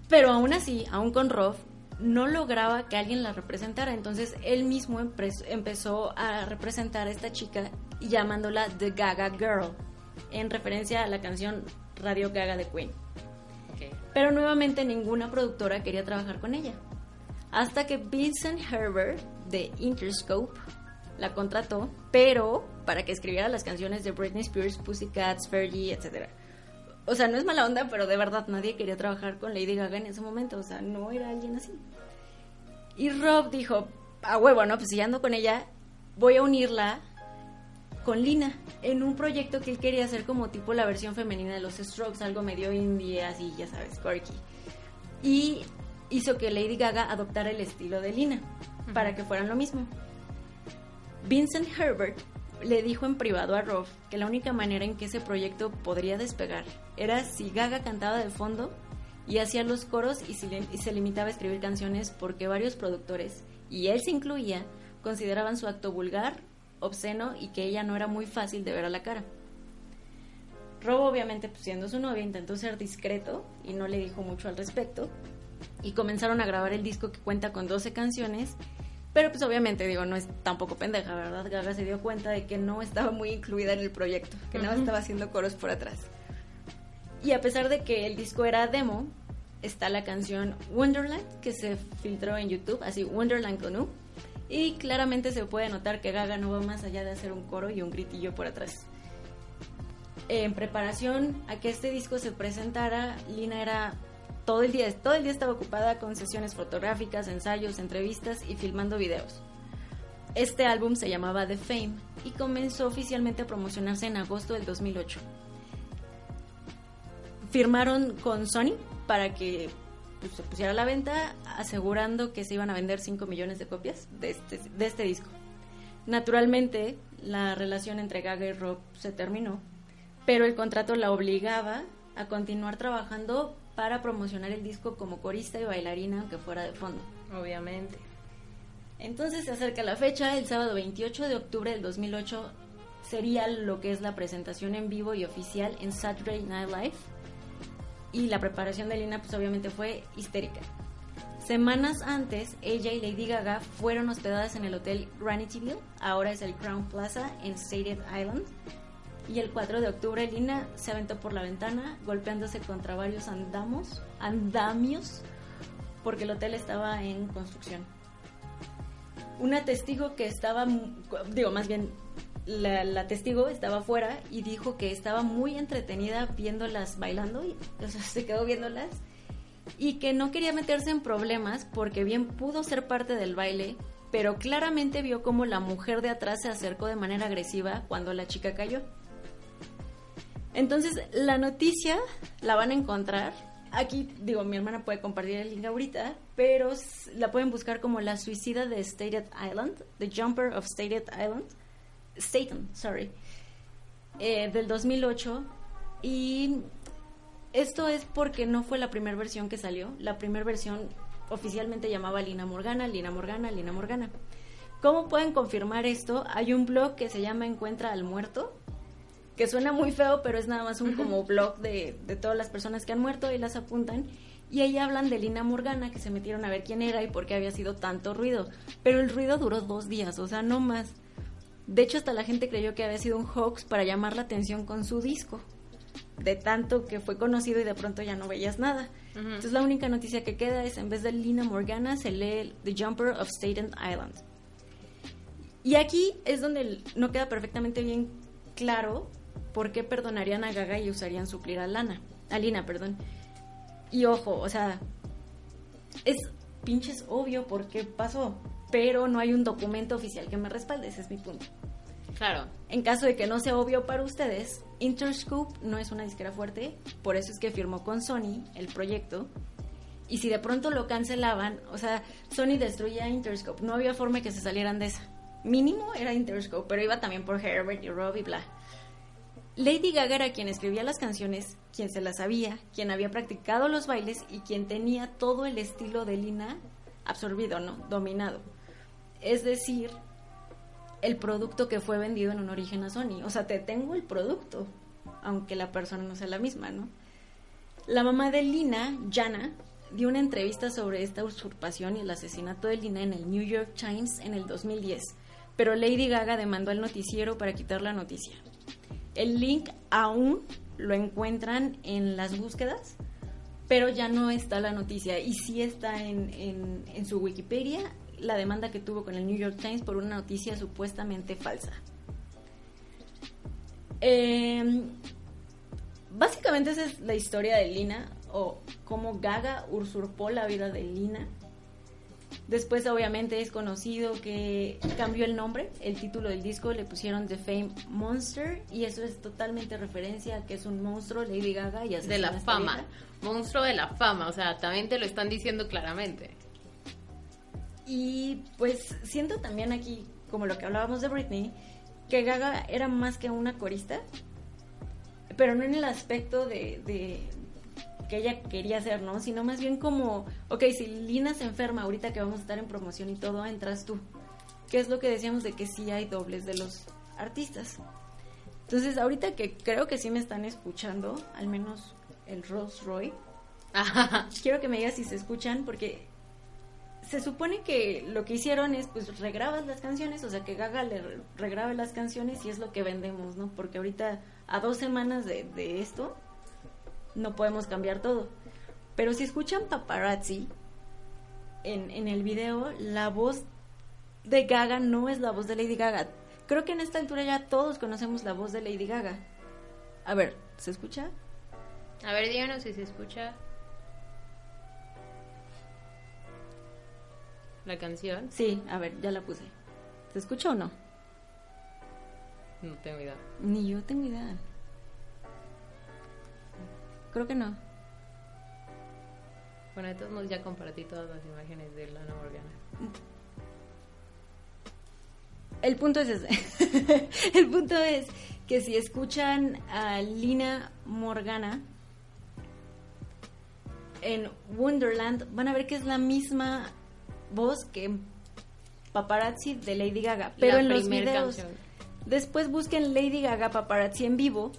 Pero aún así, aún con Roth, no lograba que alguien la representara. Entonces él mismo empezó a representar a esta chica llamándola The Gaga Girl, en referencia a la canción Radio Gaga de Queen. Okay. Pero nuevamente ninguna productora quería trabajar con ella hasta que Vincent Herbert de Interscope la contrató, pero para que escribiera las canciones de Britney Spears, Pussycats, Fergie, etc. O sea, no es mala onda, pero de verdad nadie quería trabajar con Lady Gaga en ese momento, o sea, no era alguien así. Y Rob dijo, a huevo, ¿no? Pues si ando con ella, voy a unirla con Lina en un proyecto que él quería hacer como tipo la versión femenina de los Strokes, algo medio indie, así, ya sabes, quirky. Y hizo que Lady Gaga adoptara el estilo de Lina, para que fueran lo mismo. Vincent Herbert le dijo en privado a Roth que la única manera en que ese proyecto podría despegar era si Gaga cantaba de fondo y hacía los coros y se, limitaba a escribir canciones porque varios productores, y él se incluía, consideraban su acto vulgar, obsceno y que ella no era muy fácil de ver a la cara. Rob obviamente pues, siendo su novia intentó ser discreto y no le dijo mucho al respecto, y comenzaron a grabar el disco que cuenta con 12 canciones. Pero pues obviamente digo, no es tampoco pendeja, ¿verdad? Gaga se dio cuenta de que no estaba muy incluida en el proyecto, que no estaba haciendo coros por atrás. Y a pesar de que el disco era demo, está la canción Wonderland que se filtró en YouTube, así Wonderland con U. Y claramente se puede notar que Gaga no va más allá de hacer un coro y un gritillo por atrás. En preparación a que este disco se presentara, Lina era todo el día, todo el día estaba ocupada con sesiones fotográficas, ensayos, entrevistas y filmando videos. Este álbum se llamaba The Fame y comenzó oficialmente a promocionarse en agosto del 2008. Firmaron con Sony para que pues, se pusiera a la venta, asegurando que se iban a vender 5 millones de copias este, de este disco. Naturalmente, la relación entre Gaga y Rob se terminó, pero el contrato la obligaba a continuar trabajando para promocionar el disco como corista y bailarina, aunque fuera de fondo. Obviamente. Entonces se acerca la fecha, el sábado 28 de octubre del 2008 sería lo que es la presentación en vivo y oficial en Saturday Night Live. Y la preparación de Lina pues obviamente fue histérica. Semanas antes, ella y Lady Gaga fueron hospedadas en el hotel Granityville, ahora es el Crown Plaza en Stated Island, y el 4 de octubre Lina se aventó por la ventana golpeándose contra varios andamos, andamios porque el hotel estaba en construcción. Una testigo que estaba, digo más bien, la, testigo estaba afuera y dijo que estaba muy entretenida viéndolas bailando, y, o sea, se quedó viéndolas y que no quería meterse en problemas porque bien pudo ser parte del baile, pero claramente vio como la mujer de atrás se acercó de manera agresiva cuando la chica cayó. Entonces, la noticia la van a encontrar. Aquí, digo, mi hermana puede compartir el link ahorita, pero la pueden buscar como la suicida de Stated Island, The Jumper of Stated Island, Staten, sorry, eh, del 2008. Y Esto es porque no fue la primera versión que salió. La primera versión oficialmente llamaba Lina Morgana, Lina Morgana, Lina Morgana. ¿Cómo pueden confirmar esto? Hay un blog que se llama Encuentra al Muerto, que suena muy feo, pero es nada más un como blog de, de todas las personas que han muerto y las apuntan. Y ahí hablan de Lina Morgana, que se metieron a ver quién era y por qué había sido tanto ruido. Pero el ruido duró dos días, o sea, no más. De hecho, hasta la gente creyó que había sido un hoax para llamar la atención con su disco. De tanto que fue conocido y de pronto ya no veías nada. Entonces la única noticia que queda es, en vez de Lina Morgana, se lee The Jumper of Staten Island. Y aquí es donde no queda perfectamente bien claro por qué perdonarían a Gaga y usarían suplir a Lana. A Lina, perdón. Y ojo, o sea, es pinches obvio por qué pasó, pero no hay un documento oficial que me respalde, ese es mi punto. Claro. En caso de que no sea obvio para ustedes, Interscope no es una disquera fuerte, por eso es que firmó con Sony el proyecto. Y si de pronto lo cancelaban, o sea, Sony destruía Interscope, no había forma que se salieran de esa. Mínimo era Interscope, pero iba también por Herbert y Rob y bla. Lady Gaga era quien escribía las canciones, quien se las sabía, quien había practicado los bailes y quien tenía todo el estilo de Lina absorbido, ¿no? Dominado. Es decir, el producto que fue vendido en un origen a Sony. O sea, te tengo el producto, aunque la persona no sea la misma, ¿no? La mamá de Lina, Jana, dio una entrevista sobre esta usurpación y el asesinato de Lina en el New York Times en el 2010, pero Lady Gaga demandó al noticiero para quitar la noticia. El link aún lo encuentran en las búsquedas, pero ya no está la noticia. Y sí está en, su Wikipedia la demanda que tuvo con el New York Times por una noticia supuestamente falsa. Em, básicamente esa es la historia de Lina, o cómo Gaga usurpó la vida de Lina Después obviamente es conocido que cambió el nombre, el título del disco le pusieron The Fame Monster y eso es totalmente referencia a que es un monstruo Lady Gaga y de la fama, monstruo de la fama, o sea, también te lo están diciendo claramente. Y pues siento también aquí, como lo que hablábamos de Britney, que Gaga era más que una corista, pero no en el aspecto de, que ella quería hacer, ¿no? Sino más bien como, ok, si Lina se enferma ahorita que vamos a estar en promoción y todo, entras tú. ¿Qué es lo que decíamos de que sí hay dobles de los artistas? Entonces, ahorita que creo que sí me están escuchando, al menos el Rolls Roy, quiero que me digas si se escuchan, porque se supone que lo que hicieron es, pues, regrabas las canciones, o sea, que Gaga le regrabe las canciones y es lo que vendemos, ¿no? Porque ahorita, a dos semanas de, de esto, no podemos cambiar todo. Pero si escuchan paparazzi en, en el video, la voz de Gaga no es la voz de Lady Gaga. Creo que en esta altura ya todos conocemos la voz de Lady Gaga. A ver, ¿se escucha? A ver, díganos si se escucha. ¿La canción? Sí, a ver, ya la puse. ¿Se escucha o no? No tengo idea. Ni yo tengo idea. Creo que no. Bueno, de todos modos ya compartí todas las imágenes de Lana Morgana. El punto es ese. el punto es que si escuchan a Lina Morgana en Wonderland, van a ver que es la misma voz que Paparazzi de Lady Gaga, pero en los videos. Después busquen Lady Gaga Paparazzi en vivo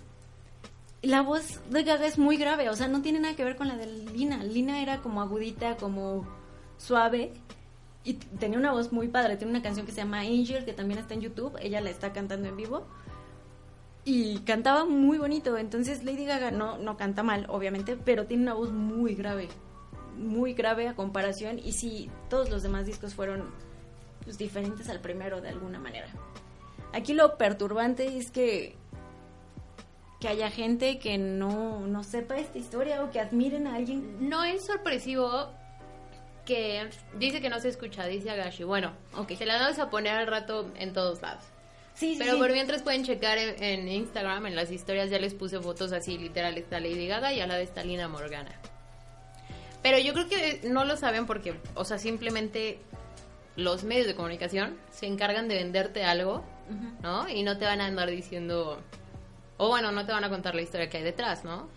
la voz de Gaga es muy grave, o sea, no tiene nada que ver con la de Lina. Lina era como agudita, como suave y tenía una voz muy padre. Tiene una canción que se llama Angel, que también está en YouTube. Ella la está cantando en vivo. Y cantaba muy bonito. Entonces Lady Gaga no, no canta mal, obviamente, pero tiene una voz muy grave. Muy grave a comparación. Y sí, todos los demás discos fueron pues, diferentes al primero de alguna manera. Aquí lo perturbante es que que haya gente que no, no sepa esta historia o que admiren a alguien. No es sorpresivo que dice que no se escucha, dice Agashi. Bueno, okay. se la vamos a poner al rato en todos lados. Sí, Pero por mientras pueden checar en, Instagram, en las historias ya les puse fotos así, literal, está Lady Gaga y a la de esta Lina Morgana. Pero yo creo que no lo saben porque, o sea, simplemente los medios de comunicación se encargan de venderte algo, ¿no? Y no te van a andar diciendo o bueno, no te van a contar la historia que hay detrás, ¿no?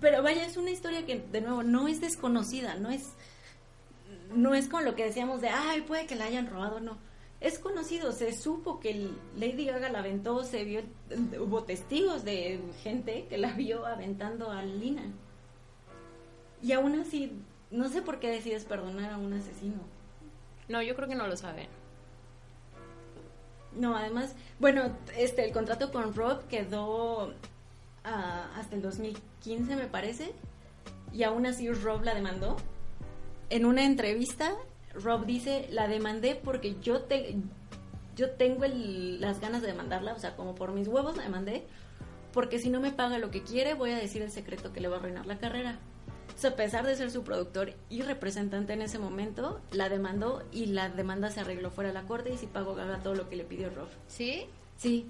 Pero vaya, es una historia que, de nuevo, no es desconocida, no es, no es con lo que decíamos de, ay, puede que la hayan robado, no. Es conocido, se supo que Lady Gaga la aventó, se vio, hubo testigos de gente que la vio aventando a Lina. Y aún así, no sé por qué decides perdonar a un asesino. No, yo creo que no lo saben. No, además, bueno, este, el contrato con Rob quedó ah, hasta el 2015, me parece, y aún así Rob la demandó. En una entrevista, Rob dice, la demandé porque yo, te, yo tengo las ganas de demandarla, o sea, como por mis huevos la demandé, porque si no me paga lo que quiere, voy a decir el secreto que le va a arruinar la carrera a pesar de ser su productor y representante en ese momento, la demandó y la demanda se arregló fuera de la corte y sí pagó Gaga todo lo que le pidió Rob. ¿Sí? Sí.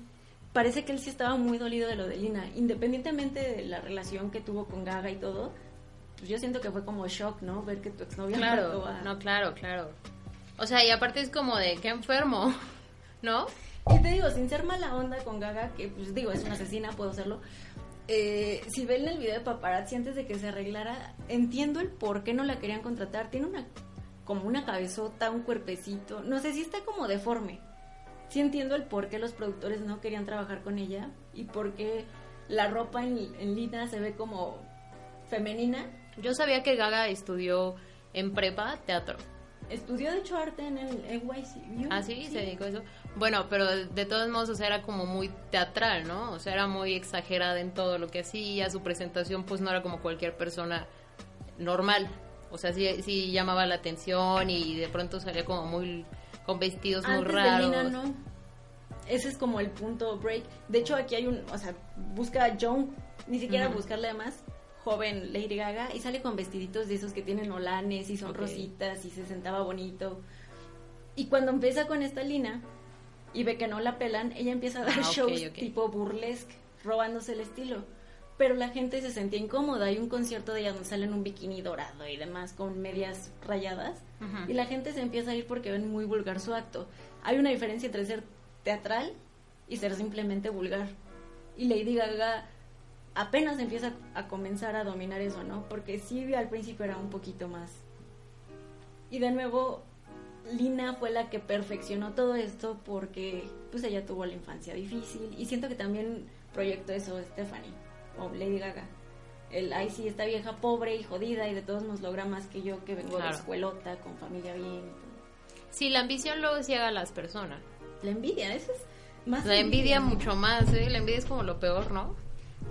Parece que él sí estaba muy dolido de lo de Lina. Independientemente de la relación que tuvo con Gaga y todo, pues yo siento que fue como shock, ¿no? Ver que tu exnovia Claro, no, claro, claro. O sea, y aparte es como de, qué enfermo, ¿no? Y te digo, sin ser mala onda con Gaga, que pues digo, es una asesina, puedo hacerlo, eh, si ven el video de paparazzi antes de que se arreglara, entiendo el por qué no la querían contratar. Tiene una como una cabezota, un cuerpecito. No sé si está como deforme. Sí entiendo el por qué los productores no querían trabajar con ella y por qué la ropa en, en Lina se ve como femenina. Yo sabía que Gaga estudió en prepa teatro. Estudió de hecho arte en el NYCU. Ah, sí, se dedicó a eso. Bueno, pero de todos modos, o sea, era como muy teatral, ¿no? O sea, era muy exagerada en todo lo que hacía, su presentación pues no era como cualquier persona normal. O sea, sí, sí llamaba la atención y de pronto salía como muy con vestidos muy raros. De no. Ese es como el punto break. De hecho, aquí hay un, o sea, busca a John, ni siquiera buscarle además joven Lady Gaga y sale con vestiditos de esos que tienen olanes y son rositas y se sentaba bonito. Y cuando empieza con esta lina y ve que no la pelan, ella empieza a dar ah, shows tipo burlesque, robándose el estilo. Pero la gente se sentía incómoda. Hay un concierto de ella donde sale en un bikini dorado y demás con medias rayadas. Y la gente se empieza a ir porque ven muy vulgar su acto. Hay una diferencia entre ser teatral y ser simplemente vulgar. Y Lady Gaga apenas empieza a comenzar a dominar eso, ¿no? Porque sí al principio era un poquito más. Y de nuevo, Lina fue la que perfeccionó todo esto porque pues ella tuvo la infancia difícil y siento que también proyectó eso Stephanie o Lady Gaga. El, ay sí, esta vieja pobre y jodida y de todos nos logra más que yo que vengo de escuelota, con familia bien. Sí, la ambición luego ciega a las personas. La envidia, eso es más. La envidia, mucho más, ¿eh? La envidia es como lo peor, ¿no?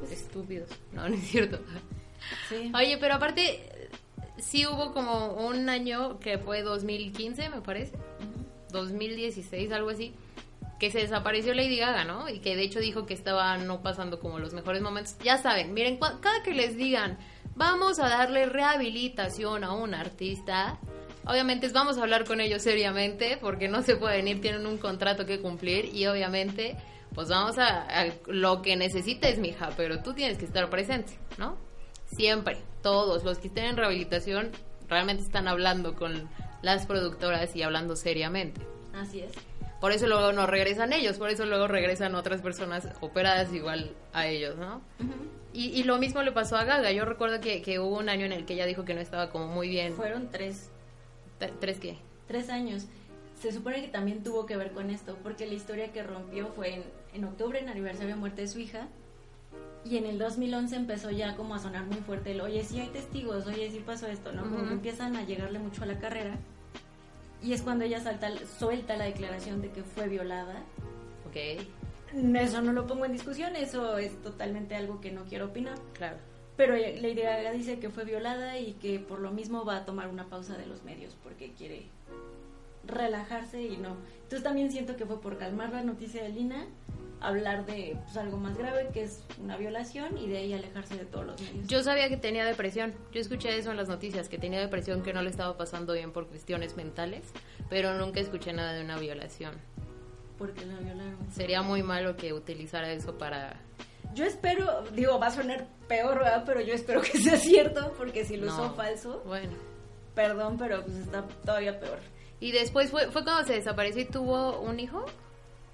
Estúpidos. No, no es cierto. Oye, pero aparte, sí hubo como un año que fue 2015, me parece. 2016, algo así. Que se desapareció Lady Gaga, ¿no? Y que de hecho dijo que estaba no pasando como los mejores momentos. Ya saben, miren, cada que les digan, vamos a darle rehabilitación a un artista, obviamente vamos a hablar con ellos seriamente, porque no se pueden ir, tienen un contrato que cumplir y obviamente pues vamos a, lo que necesites, mija, pero tú tienes que estar presente, ¿no? Siempre, todos los que estén en rehabilitación realmente están hablando con las productoras y hablando seriamente. Así es. Por eso luego no regresan ellos, por eso luego regresan otras personas operadas igual a ellos, ¿no? y, y, lo mismo le pasó a Gaga. Yo recuerdo que, que, hubo un año en el que ella dijo que no estaba como muy bien. Fueron tres. ¿Tres qué? Tres años se supone que también tuvo que ver con esto, porque la historia que rompió fue en, en octubre, en aniversario de muerte de su hija, y en el 2011 empezó ya como a sonar muy fuerte el, oye, sí hay testigos, oye, sí pasó esto, ¿no? Como que empiezan a llegarle mucho a la carrera, y es cuando ella salta, suelta la declaración de que fue violada. Ok. Eso no lo pongo en discusión, eso es totalmente algo que no quiero opinar. Claro. Pero Lady Gaga dice que fue violada y que por lo mismo va a tomar una pausa de los medios porque quiere relajarse y no. Entonces también siento que fue por calmar la noticia de Lina, hablar de pues, algo más grave que es una violación y de ahí alejarse de todos los medios. Yo sabía que tenía depresión, yo escuché eso en las noticias, que tenía depresión, que no le estaba pasando bien por cuestiones mentales, pero nunca escuché nada de una violación. Porque la violaron. Sería muy malo que utilizara eso para... Yo espero, digo, va a sonar peor, ¿verdad? Pero yo espero que sea cierto, porque si lo usó falso... Bueno. Perdón, pero pues está todavía peor. Y después fue, fue cuando se desapareció y tuvo un hijo.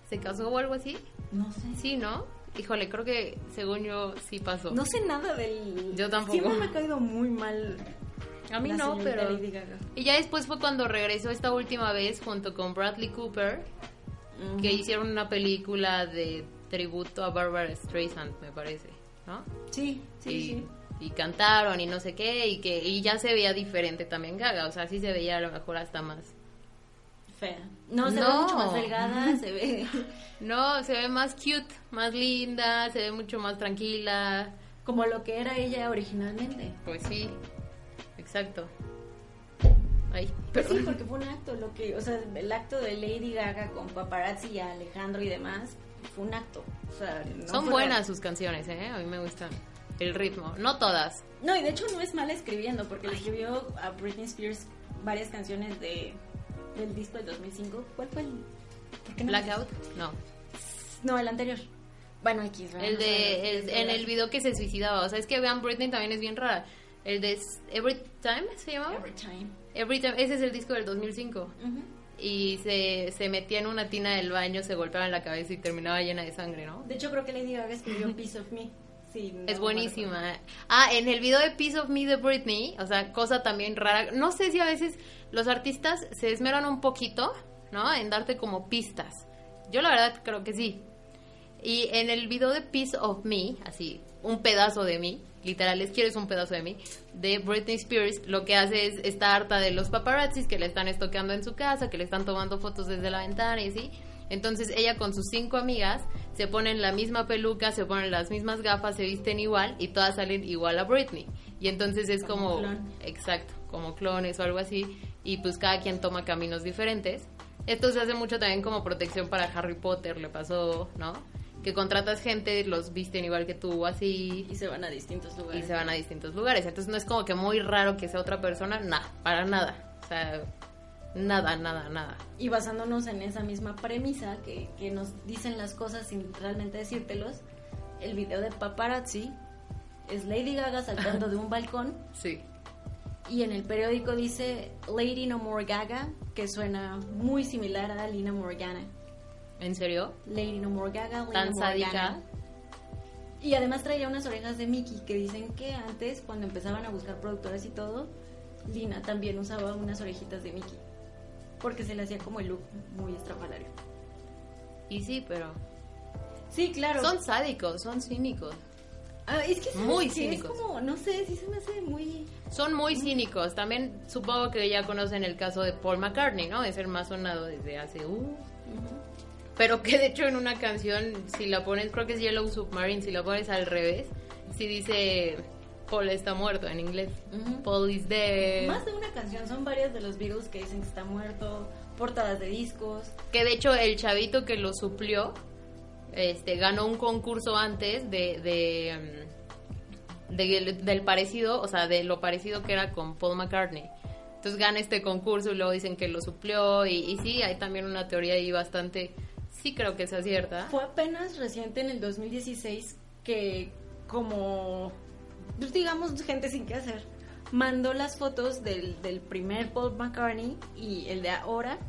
¿Se casó o algo así? No sé. Sí, ¿no? Híjole, creo que según yo sí pasó. No sé nada del... Yo tampoco. Siempre me ha caído muy mal. A mí la no, pero... Lady Gaga. Y ya después fue cuando regresó esta última vez junto con Bradley Cooper, que hicieron una película de tributo a Barbara Streisand, me parece, ¿no? Sí, sí, y, sí. y cantaron y no sé qué, y que y ya se veía diferente también Gaga, o sea, sí se veía a lo mejor hasta más. Fea. No, se ve mucho más delgada, se ve No, se ve más cute, más linda, se ve mucho más tranquila. como lo que era ella originalmente. Pues sí, exacto. Ay, Pues sí, porque fue un acto, lo que, o sea, el acto de Lady Gaga con paparazzi y Alejandro y demás, fue un acto. O sea, no Son buenas sus canciones, ¿eh? A mí me gustan. El ritmo, no todas. No, y de hecho no es mal escribiendo, porque le escribió a Britney Spears varias canciones de del disco del 2005. ¿Cuál fue el? ¿por qué no Blackout, no. No, el anterior. Bueno, X. ¿verdad? El No de, el- es en el video que se suicidaba, o sea, es que vean Britney también es bien rara. El de Every Time se llamaba. Every time. Every Time, ese es el disco del 2005. Ujú. Y se, se metía en una tina del baño, se golpeaba en la cabeza y terminaba llena de sangre, ¿no? De hecho, creo que Lady Gaga escribió Piece of Me. Sí, no Es buenísima. Ah, en el video de Piece of Me de Britney, o sea, cosa también rara. No sé si a veces los artistas se esmeran un poquito, ¿no? En darte como pistas. Yo la verdad creo que sí. Y en el video de Piece of Me, así, un pedazo de mí, literal, es quieres un pedazo de mí, de Britney Spears, lo que hace es está harta de los paparazzis que le están estoqueando en su casa, que le están tomando fotos desde la ventana y así. Entonces ella con sus cinco amigas se ponen la misma peluca, se ponen las mismas gafas, se visten igual y todas salen igual a Britney. Y entonces es Como como, exacto, como clones o algo así. Y pues cada quien toma caminos diferentes. Esto se hace mucho también como protección para Harry Potter, le pasó, ¿no? Que contratas gente, los visten igual que tú, así, Y se van a distintos y lugares. se van a distintos lugares. Entonces no es como que muy raro que sea otra persona, nada, para nada. O sea, nada, nada, nada. Y basándonos en esa misma premisa que, que nos dicen las cosas sin realmente decírtelos, el video de paparazzi es Lady Gaga saltando de un balcón Sí. Y en el periódico dice Lady No More Gaga, que suena muy similar a Lina Morgana. ¿En serio? Lady No More Gaga, Lina Tan sádica. Morgana. Y además traía unas orejas de Mickey que dicen que antes, cuando empezaban a buscar productoras y todo, Lina también usaba unas orejitas de Mickey. Porque se le hacía como el look muy estrafalario. Y sí, pero... Sí, claro. Son sádicos, son cínicos. Ah, es que ¿sabes muy cínicos. Es como, no sé, sí se me hace muy... Son muy cínicos. También supongo que ya conocen el caso de Paul McCartney, ¿no? Es el más sonado desde hace... Uh, pero que de hecho en una canción, si la pones, creo que es Yellow Submarine, si la pones al revés, si dice Paul está muerto en inglés. Ujú. Paul is dead. Más de una canción, son varias de los Beatles que dicen que está muerto, portadas de discos. Que de hecho el chavito que lo suplió, este, ganó un concurso antes de, de, mm, de- del parecido, o sea, de lo parecido que era con Paul McCartney. Entonces gana este concurso y luego dicen que lo suplió y, y sí, hay también una teoría ahí bastante, sí creo que se acierta. Fue apenas reciente en el 2016 que como, pues, digamos, gente sin qué hacer, mandó las fotos del, del primer Paul McCartney y el de ahora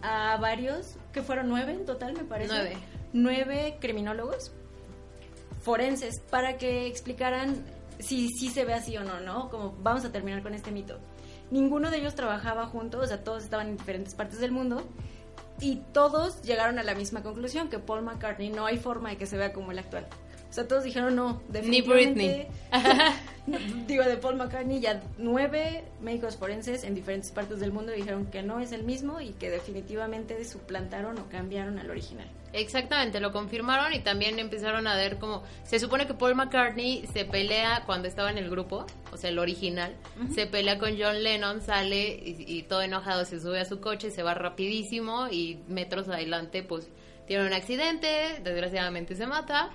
a varios, que fueron nueve en total me parece. Nueve. Nueve criminólogos forenses para que explicaran si sí se ve así o no, ¿no? Como vamos a terminar con este mito. Ninguno de ellos trabajaba juntos, o sea, todos estaban en diferentes partes del mundo y todos llegaron a la misma conclusión, que Paul McCartney no hay forma de que se vea como el actual. O sea, todos dijeron no, Ni definitivamente. digo, de Paul McCartney, ya nueve médicos forenses en diferentes partes del mundo dijeron que no es el mismo y que definitivamente suplantaron o cambiaron al original. Exactamente, lo confirmaron y también empezaron a ver como... Se supone que Paul McCartney se pelea cuando estaba en el grupo, o sea, el original, se pelea con John Lennon, sale y, y todo enojado se sube a su coche, se va rapidísimo y metros adelante pues tiene un accidente, desgraciadamente se mata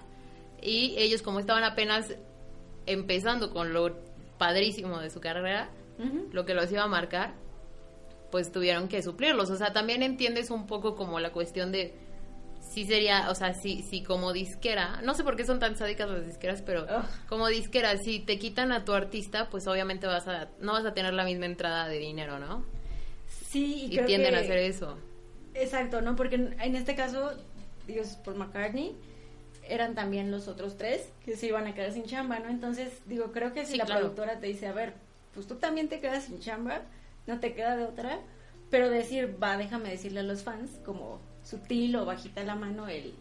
y ellos como estaban apenas empezando con lo padrísimo de su carrera, lo que los iba a marcar, pues tuvieron que suplirlos. O sea, también entiendes un poco como la cuestión de si sería, o sea, si, si como disquera, no sé por qué son tan sádicas las disqueras, pero como disquera, si te quitan a tu artista, pues obviamente vas a, no vas a tener la misma entrada de dinero, ¿no? Sí, y, Y creo tienden que- a hacer eso. Exacto, ¿no? Porque en, en este caso, Dios por McCartney, eran también los otros tres que se iban a quedar sin chamba, ¿no? Entonces, digo, creo que si Sí, la claro. productora te dice, a ver, pues tú también te quedas sin chamba, no te queda de otra, pero decir, va, déjame decirle a los fans, como sutil o bajita la mano, el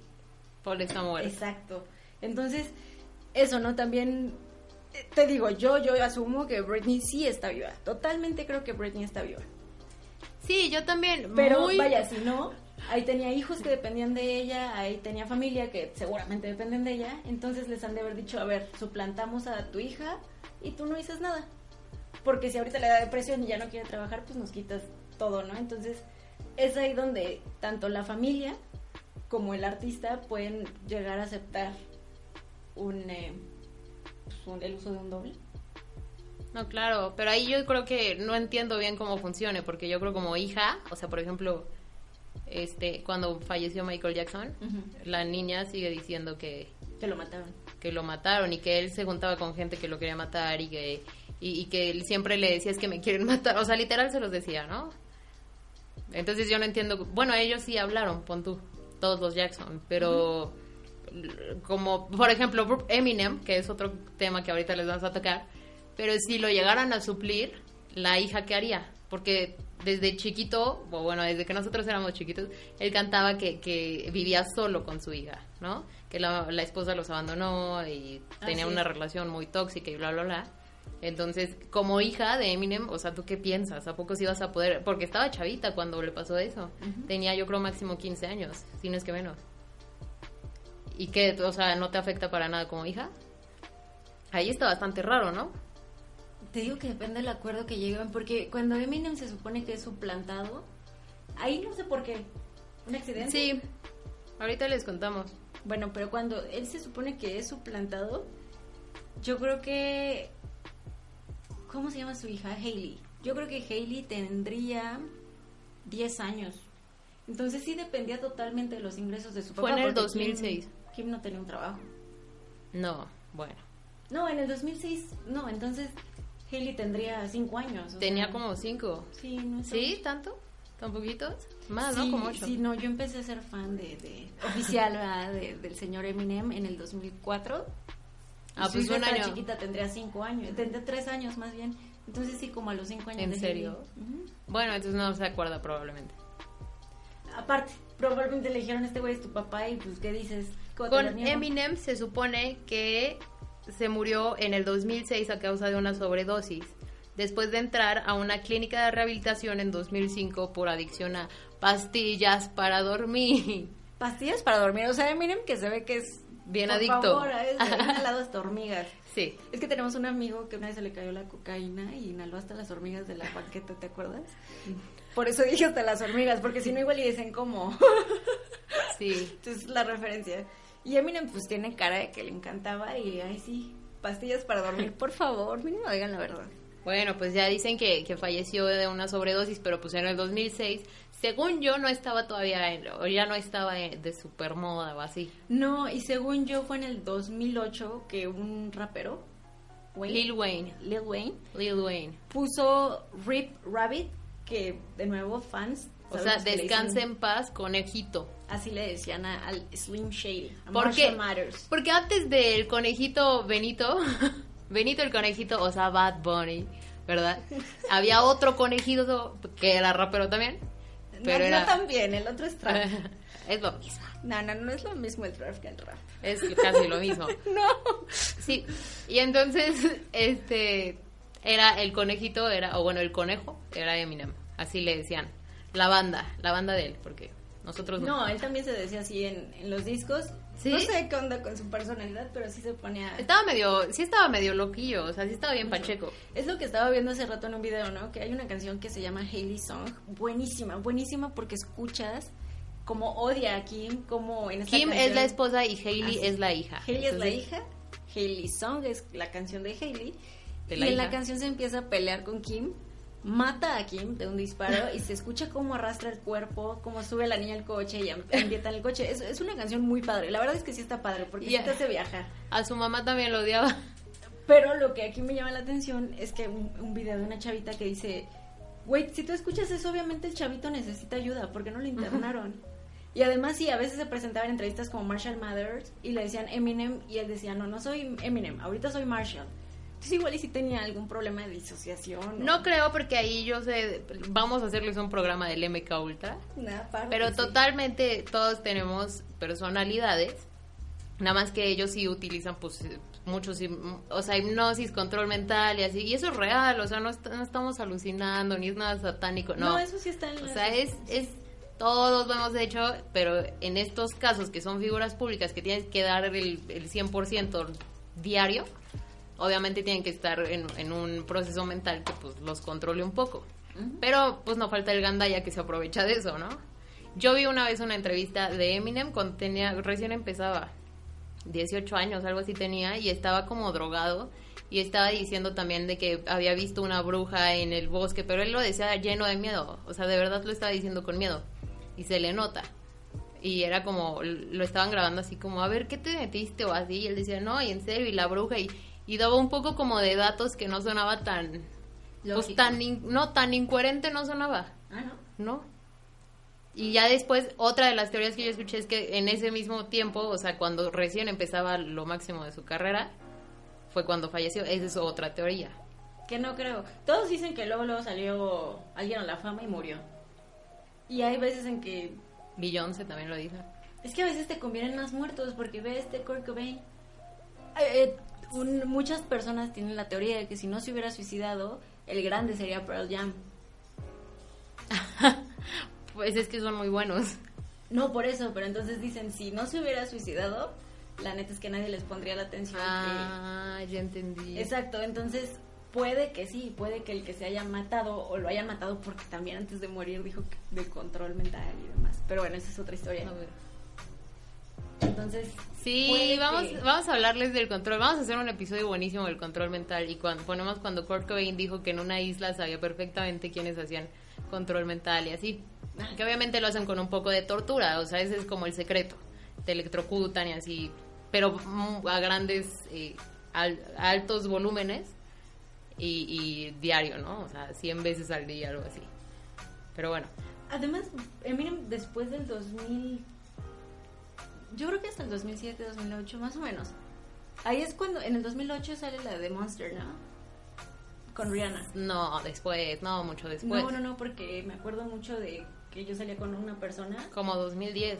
Paul está muerto. Exacto. Entonces, eso, ¿no? También eh, te digo, yo, yo asumo que Britney sí está viva. Totalmente creo que Britney está viva. Sí, yo también. Pero muy... vaya, si no, ahí tenía hijos que dependían de ella, ahí tenía familia que seguramente dependen de ella. Entonces les han de haber dicho, a ver, suplantamos a tu hija y tú no dices nada. Porque si ahorita le da depresión y ya no quiere trabajar, pues nos quitas todo, ¿no? Entonces es ahí donde tanto la familia como el artista pueden llegar a aceptar un, eh, pues, un- el uso de un doble. No, claro, pero ahí yo creo que no entiendo bien cómo funcione, porque yo creo como hija, o sea, por ejemplo, este, cuando falleció Michael Jackson, la niña sigue diciendo que, Que lo mataron. que lo mataron y que él se juntaba con gente que lo quería matar y que, y, y que él siempre le decía es que me quieren matar, o sea, literal se los decía, ¿no? Entonces yo no entiendo, bueno, ellos sí hablaron, pon tú, todos los Jackson, pero como, por ejemplo, Eminem, que es otro tema que ahorita les vamos a tocar, pero si lo llegaran a suplir, la hija, ¿qué haría? Porque desde chiquito, o bueno, desde que nosotros éramos chiquitos, él cantaba que, que vivía solo con su hija, ¿no? Que la, la esposa los abandonó y tenía Así una relación muy tóxica y bla, bla, bla. Entonces, como hija de Eminem, o sea, ¿tú qué piensas? ¿A poco sí vas a poder? Porque estaba chavita cuando le pasó eso. Tenía yo creo máximo 15 años, si no es que menos. ¿Y qué? O sea, ¿no te afecta para nada como hija? Ahí está bastante raro, ¿no? Te digo que depende del acuerdo que llegan, porque cuando Eminem se supone que es suplantado, ahí no sé por qué. ¿Un accidente? Sí, ahorita les contamos. Bueno, pero cuando él se supone que es suplantado, yo creo que... ¿Cómo se llama su hija? Hailey. Yo creo que Hailey tendría 10 años. Entonces sí dependía totalmente de los ingresos de su Fue papá. en el porque 2006. Kim, Kim no tenía un trabajo. No, bueno. No, en el 2006, no, entonces Hailey tendría 5 años. Tenía sea, como cinco. Sí, no sé. ¿Sí? ¿Tanto? ¿Tan poquitos? Más, sí, ¿no? Como ocho. Sí, no, yo empecé a ser fan de, de oficial. De- del señor Eminem en el 2004. Ah, pues hija un año. chiquita tendría cinco años, tendría tres años más bien. Entonces sí, como a los cinco años. ¿En serio? Bueno, entonces no se acuerda probablemente. Aparte, probablemente le dijeron, este güey es tu papá y pues, ¿qué dices? ¿Cómo te lo Con? Eminem se supone que se murió en el 2006 a causa de una sobredosis, después de entrar a una clínica de rehabilitación en 2005 por adicción a pastillas para dormir. Pastillas para dormir, o sea, Eminem que se ve que es... Bien por adicto. Favor, es inhalado hasta hormigas. Sí. Es que tenemos un amigo que una vez se le cayó la cocaína y inhaló hasta las hormigas de la banqueta, ¿te acuerdas? Por eso dije hasta las hormigas, porque si no igual y dicen cómo. Sí. Entonces la referencia. Y Eminem pues tiene cara de que le encantaba y ay sí, pastillas para dormir, por favor, mínimo digan la verdad. Bueno, pues ya dicen que, que falleció de una sobredosis, pero pues en el 2006, según yo, no estaba todavía, en- o ya no estaba de super moda o así. No, y según yo fue en el 2008 que un rapero, Wayne- Lil Wayne. Lil Wayne, Lil Wayne. puso Rip Rabbit, que de nuevo fans. O sea, descanse en paz, conejito. Así le decían a- al Slim Shady. a ¿Por Marshall qué? Matters. Porque antes del conejito Benito, Benito el conejito, o sea, Bad Bunny, ¿verdad? Había otro conejito que era rapero también, pero no, era... no también, el otro es trap. es lo mismo, no, no, no es lo mismo el trap que el rap. es casi lo mismo. No. Sí, y entonces, este, era el conejito, era, o bueno, el conejo, era Eminem, así le decían. La banda, la banda de él, porque nosotros no. No, él también se decía así en, en los discos. ¿Sí? No sé qué onda con su personalidad, pero sí se ponía... Estaba medio, sí estaba medio loquillo, o sea, sí estaba bien pacheco. Es lo que estaba viendo hace rato en un video, ¿no? Que hay una canción que se llama Hailey Song. Buenísima, buenísima porque escuchas como odia a Kim, como en esta Kim canción- es la esposa y Hailey Así. es la hija. Hailey es la hija, Hailey Song es la canción de Hailey. Y en la canción se empieza a pelear con Kim, mata a Kim de un disparo y se escucha cómo arrastra el cuerpo, cómo sube la niña al coche y am- ambienta en el coche. Es, es una canción muy padre. La verdad es que sí está padre porque Y sí a- te hace viajar. A su mamá también lo odiaba. Pero lo que aquí me llama la atención es que un, un video de una chavita que dice, güey, si tú escuchas eso, obviamente el chavito necesita ayuda, porque no lo internaron? Y además sí, a veces se presentaba en entrevistas como Marshall Mathers y le decían Eminem y él decía, no, no soy Eminem, ahorita soy Marshall. Entonces igual y si tenía algún problema de disociación. No creo porque ahí yo sé, vamos a hacerles un programa del MK Ultra. Nada, pero totalmente todos tenemos personalidades. Nada más que ellos sí utilizan pues muchos, o sea, hipnosis, control mental y así. Y eso es real, o sea, no, estamos alucinando, ni es nada satánico, no. No, eso sí está en O sea, es, es, todos lo hemos hecho, pero en estos casos que son figuras públicas que tienes que dar el, el 100% diario, obviamente tienen que estar en, un proceso mental que pues los controle un poco. Pero pues no falta el gandaya que se aprovecha de eso, ¿no? Yo vi una vez una entrevista de Eminem cuando tenía, recién empezaba, 18 años, algo así tenía, y estaba como drogado y estaba diciendo también de que había visto una bruja en el bosque, pero él lo decía lleno de miedo, o sea, de verdad lo estaba diciendo con miedo y se le nota. Y era como, lo estaban grabando así como, a ver, ¿qué te metiste o así? Y él decía, no, y en serio, y la bruja, y, y daba un poco como de datos que no sonaba tan pues tan no tan incoherente no sonaba. Ah no no y ya después otra de las teorías que yo escuché es que en ese mismo tiempo o sea cuando recién empezaba lo máximo de su carrera fue cuando falleció. Esa es otra teoría. Que no creo. Todos dicen que luego luego salió alguien a la fama y murió. Y hay veces en que Beyoncé también lo dijo. Es que a veces te convienen más muertos porque ves este Kurt Cobain. Eh, eh muchas personas tienen la teoría de que si no se hubiera suicidado, el grande sería Pearl Jam. pues es que son muy buenos. No, por eso, pero entonces dicen, si no se hubiera suicidado, la neta es que nadie les pondría la atención. Ah, ya entendí. Exacto, entonces puede que sí, puede que el que se haya matado o lo hayan matado porque también antes de morir dijo de control mental y demás. Pero bueno, esa es otra historia. A ver. Entonces, sí, vamos, vamos a hablarles del control. Vamos a hacer un episodio buenísimo del control mental. Y cuando ponemos cuando Kurt Cobain dijo que en una isla sabía perfectamente quiénes hacían control mental y así. Que obviamente lo hacen con un poco de tortura, o sea, ese es como el secreto. Te electrocutan y así, pero a grandes, eh, altos volúmenes y, y, diario, ¿no? O sea, 100 veces al día, algo así. Pero bueno. Además, miren, después del 2000 yo creo que hasta el 2007, 2008, más o menos. Ahí es cuando, en el 2008 sale la de Monster, ¿no? Con Rihanna. No, después, no, mucho después. No, no, no, porque me acuerdo mucho de que yo salía con una persona. Como 2010.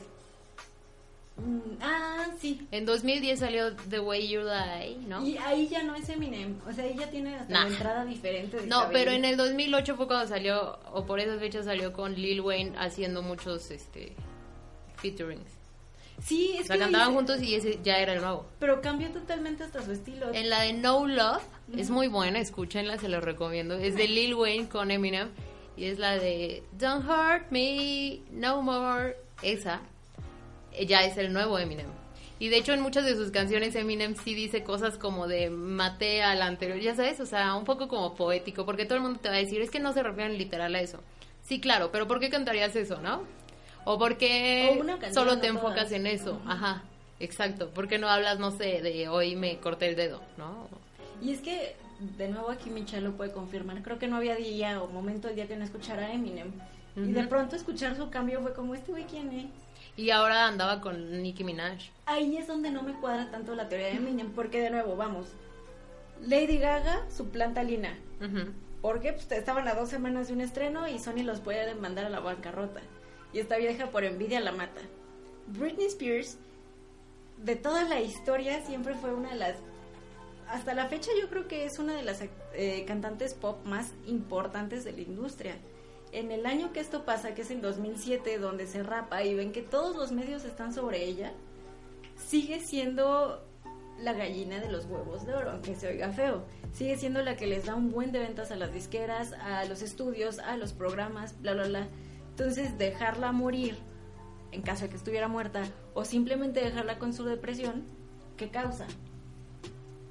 Mm, ah, sí. En 2010 salió The Way You Lie, ¿no? Y ahí ya no es Eminem, o sea, ahí ya tiene hasta una entrada diferente. no, pero en el 2008 fue cuando salió, o por esas fechas salió con Lil Wayne haciendo muchos, este, featurings. Sí, es que. cantaban juntos y ese ya era el nuevo. Pero cambió totalmente hasta su estilo. En la de No Love, es muy buena, escúchenla, se los recomiendo. Es de Lil Wayne con Eminem. Y es la de Don't Hurt Me No More. Esa. Ya es el nuevo Eminem. Y de hecho en muchas de sus canciones Eminem sí dice cosas como de maté al anterior, ya sabes, o sea, un poco como poético, porque todo el mundo te va a decir, es que no se refieren literal a eso. Sí, claro, pero ¿por qué cantarías eso, no? O porque solo te enfocas en eso. Ajá, exacto. ¿Por qué no hablas, no sé, de hoy me corté el dedo, no? Y es que, de nuevo aquí Michelle lo puede confirmar, creo que no había día o momento del día que no escuchara a Eminem. Y de pronto escuchar su cambio fue como, ¿este güey quién es? Y ahora andaba con Nicki Minaj. Ahí es donde no me cuadra tanto la teoría de Eminem, porque de nuevo, vamos, Lady Gaga suplanta a Lina. Porque pues, estaban a dos semanas de un estreno y Sony los puede mandar a la bancarrota y esta vieja por envidia la mata. Britney Spears, de toda la historia, siempre fue una de las... Hasta la fecha yo creo que es una de las eh, cantantes pop más importantes de la industria. En el año que esto pasa, que es en 2007, donde se rapa y ven que todos los medios están sobre ella, sigue siendo la gallina de los huevos de oro, aunque se oiga feo. Sigue siendo la que les da un buen de ventas a las disqueras, a los estudios, a los programas, bla, bla, bla. Entonces, dejarla morir en caso de que estuviera muerta o simplemente dejarla con su depresión, ¿qué causa?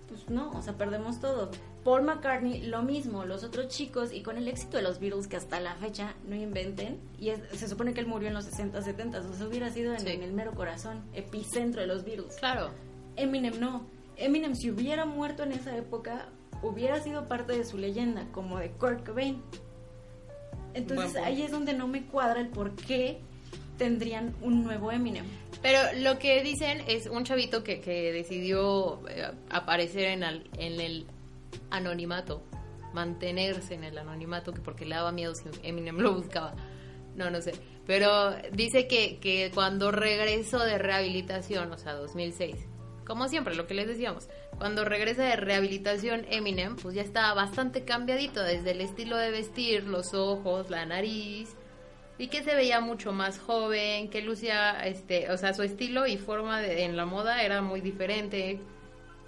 Pues no, o sea, perdemos todo. Paul McCartney, lo mismo, los otros chicos, y con el éxito de los Beatles, que hasta la fecha no inventen, y se supone que él murió en los 60, 70, o sea, hubiera sido en, en, el mero corazón, epicentro de los Beatles. Claro. Eminem no. Eminem, si hubiera muerto en esa época, hubiera sido parte de su leyenda, como de Kurt Cobain. Entonces ahí es donde no me cuadra el por qué tendrían un nuevo Eminem. Pero lo que dicen es un chavito que, que decidió eh, aparecer en, al- en el anonimato, mantenerse en el anonimato, que porque le daba miedo si Eminem lo buscaba. No, no sé. Pero dice que, que cuando regresó de rehabilitación, o sea, 2006, como siempre, lo que les decíamos, cuando regresa de rehabilitación Eminem, pues ya estaba bastante cambiadito, desde el estilo de vestir, los ojos, la nariz, y que se veía mucho más joven, que lucía, este, o sea, su estilo y forma de- en la moda era muy diferente.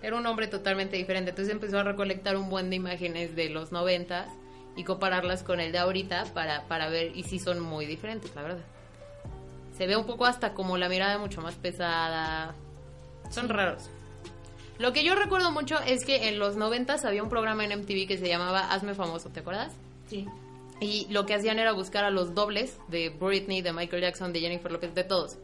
Era un hombre totalmente diferente. Entonces empezó a recolectar un buen de imágenes de los noventas y compararlas con el de ahorita para, para ver, y sí son muy diferentes, la verdad. Se ve un poco hasta como la mirada mucho más pesada. Son raros. Lo que yo recuerdo mucho es que en los noventas había un programa en MTV que se llamaba Hazme Famoso, ¿te acuerdas? Sí. Y lo que hacían era buscar a los dobles de Britney, de Michael Jackson, de Jennifer López, de todos.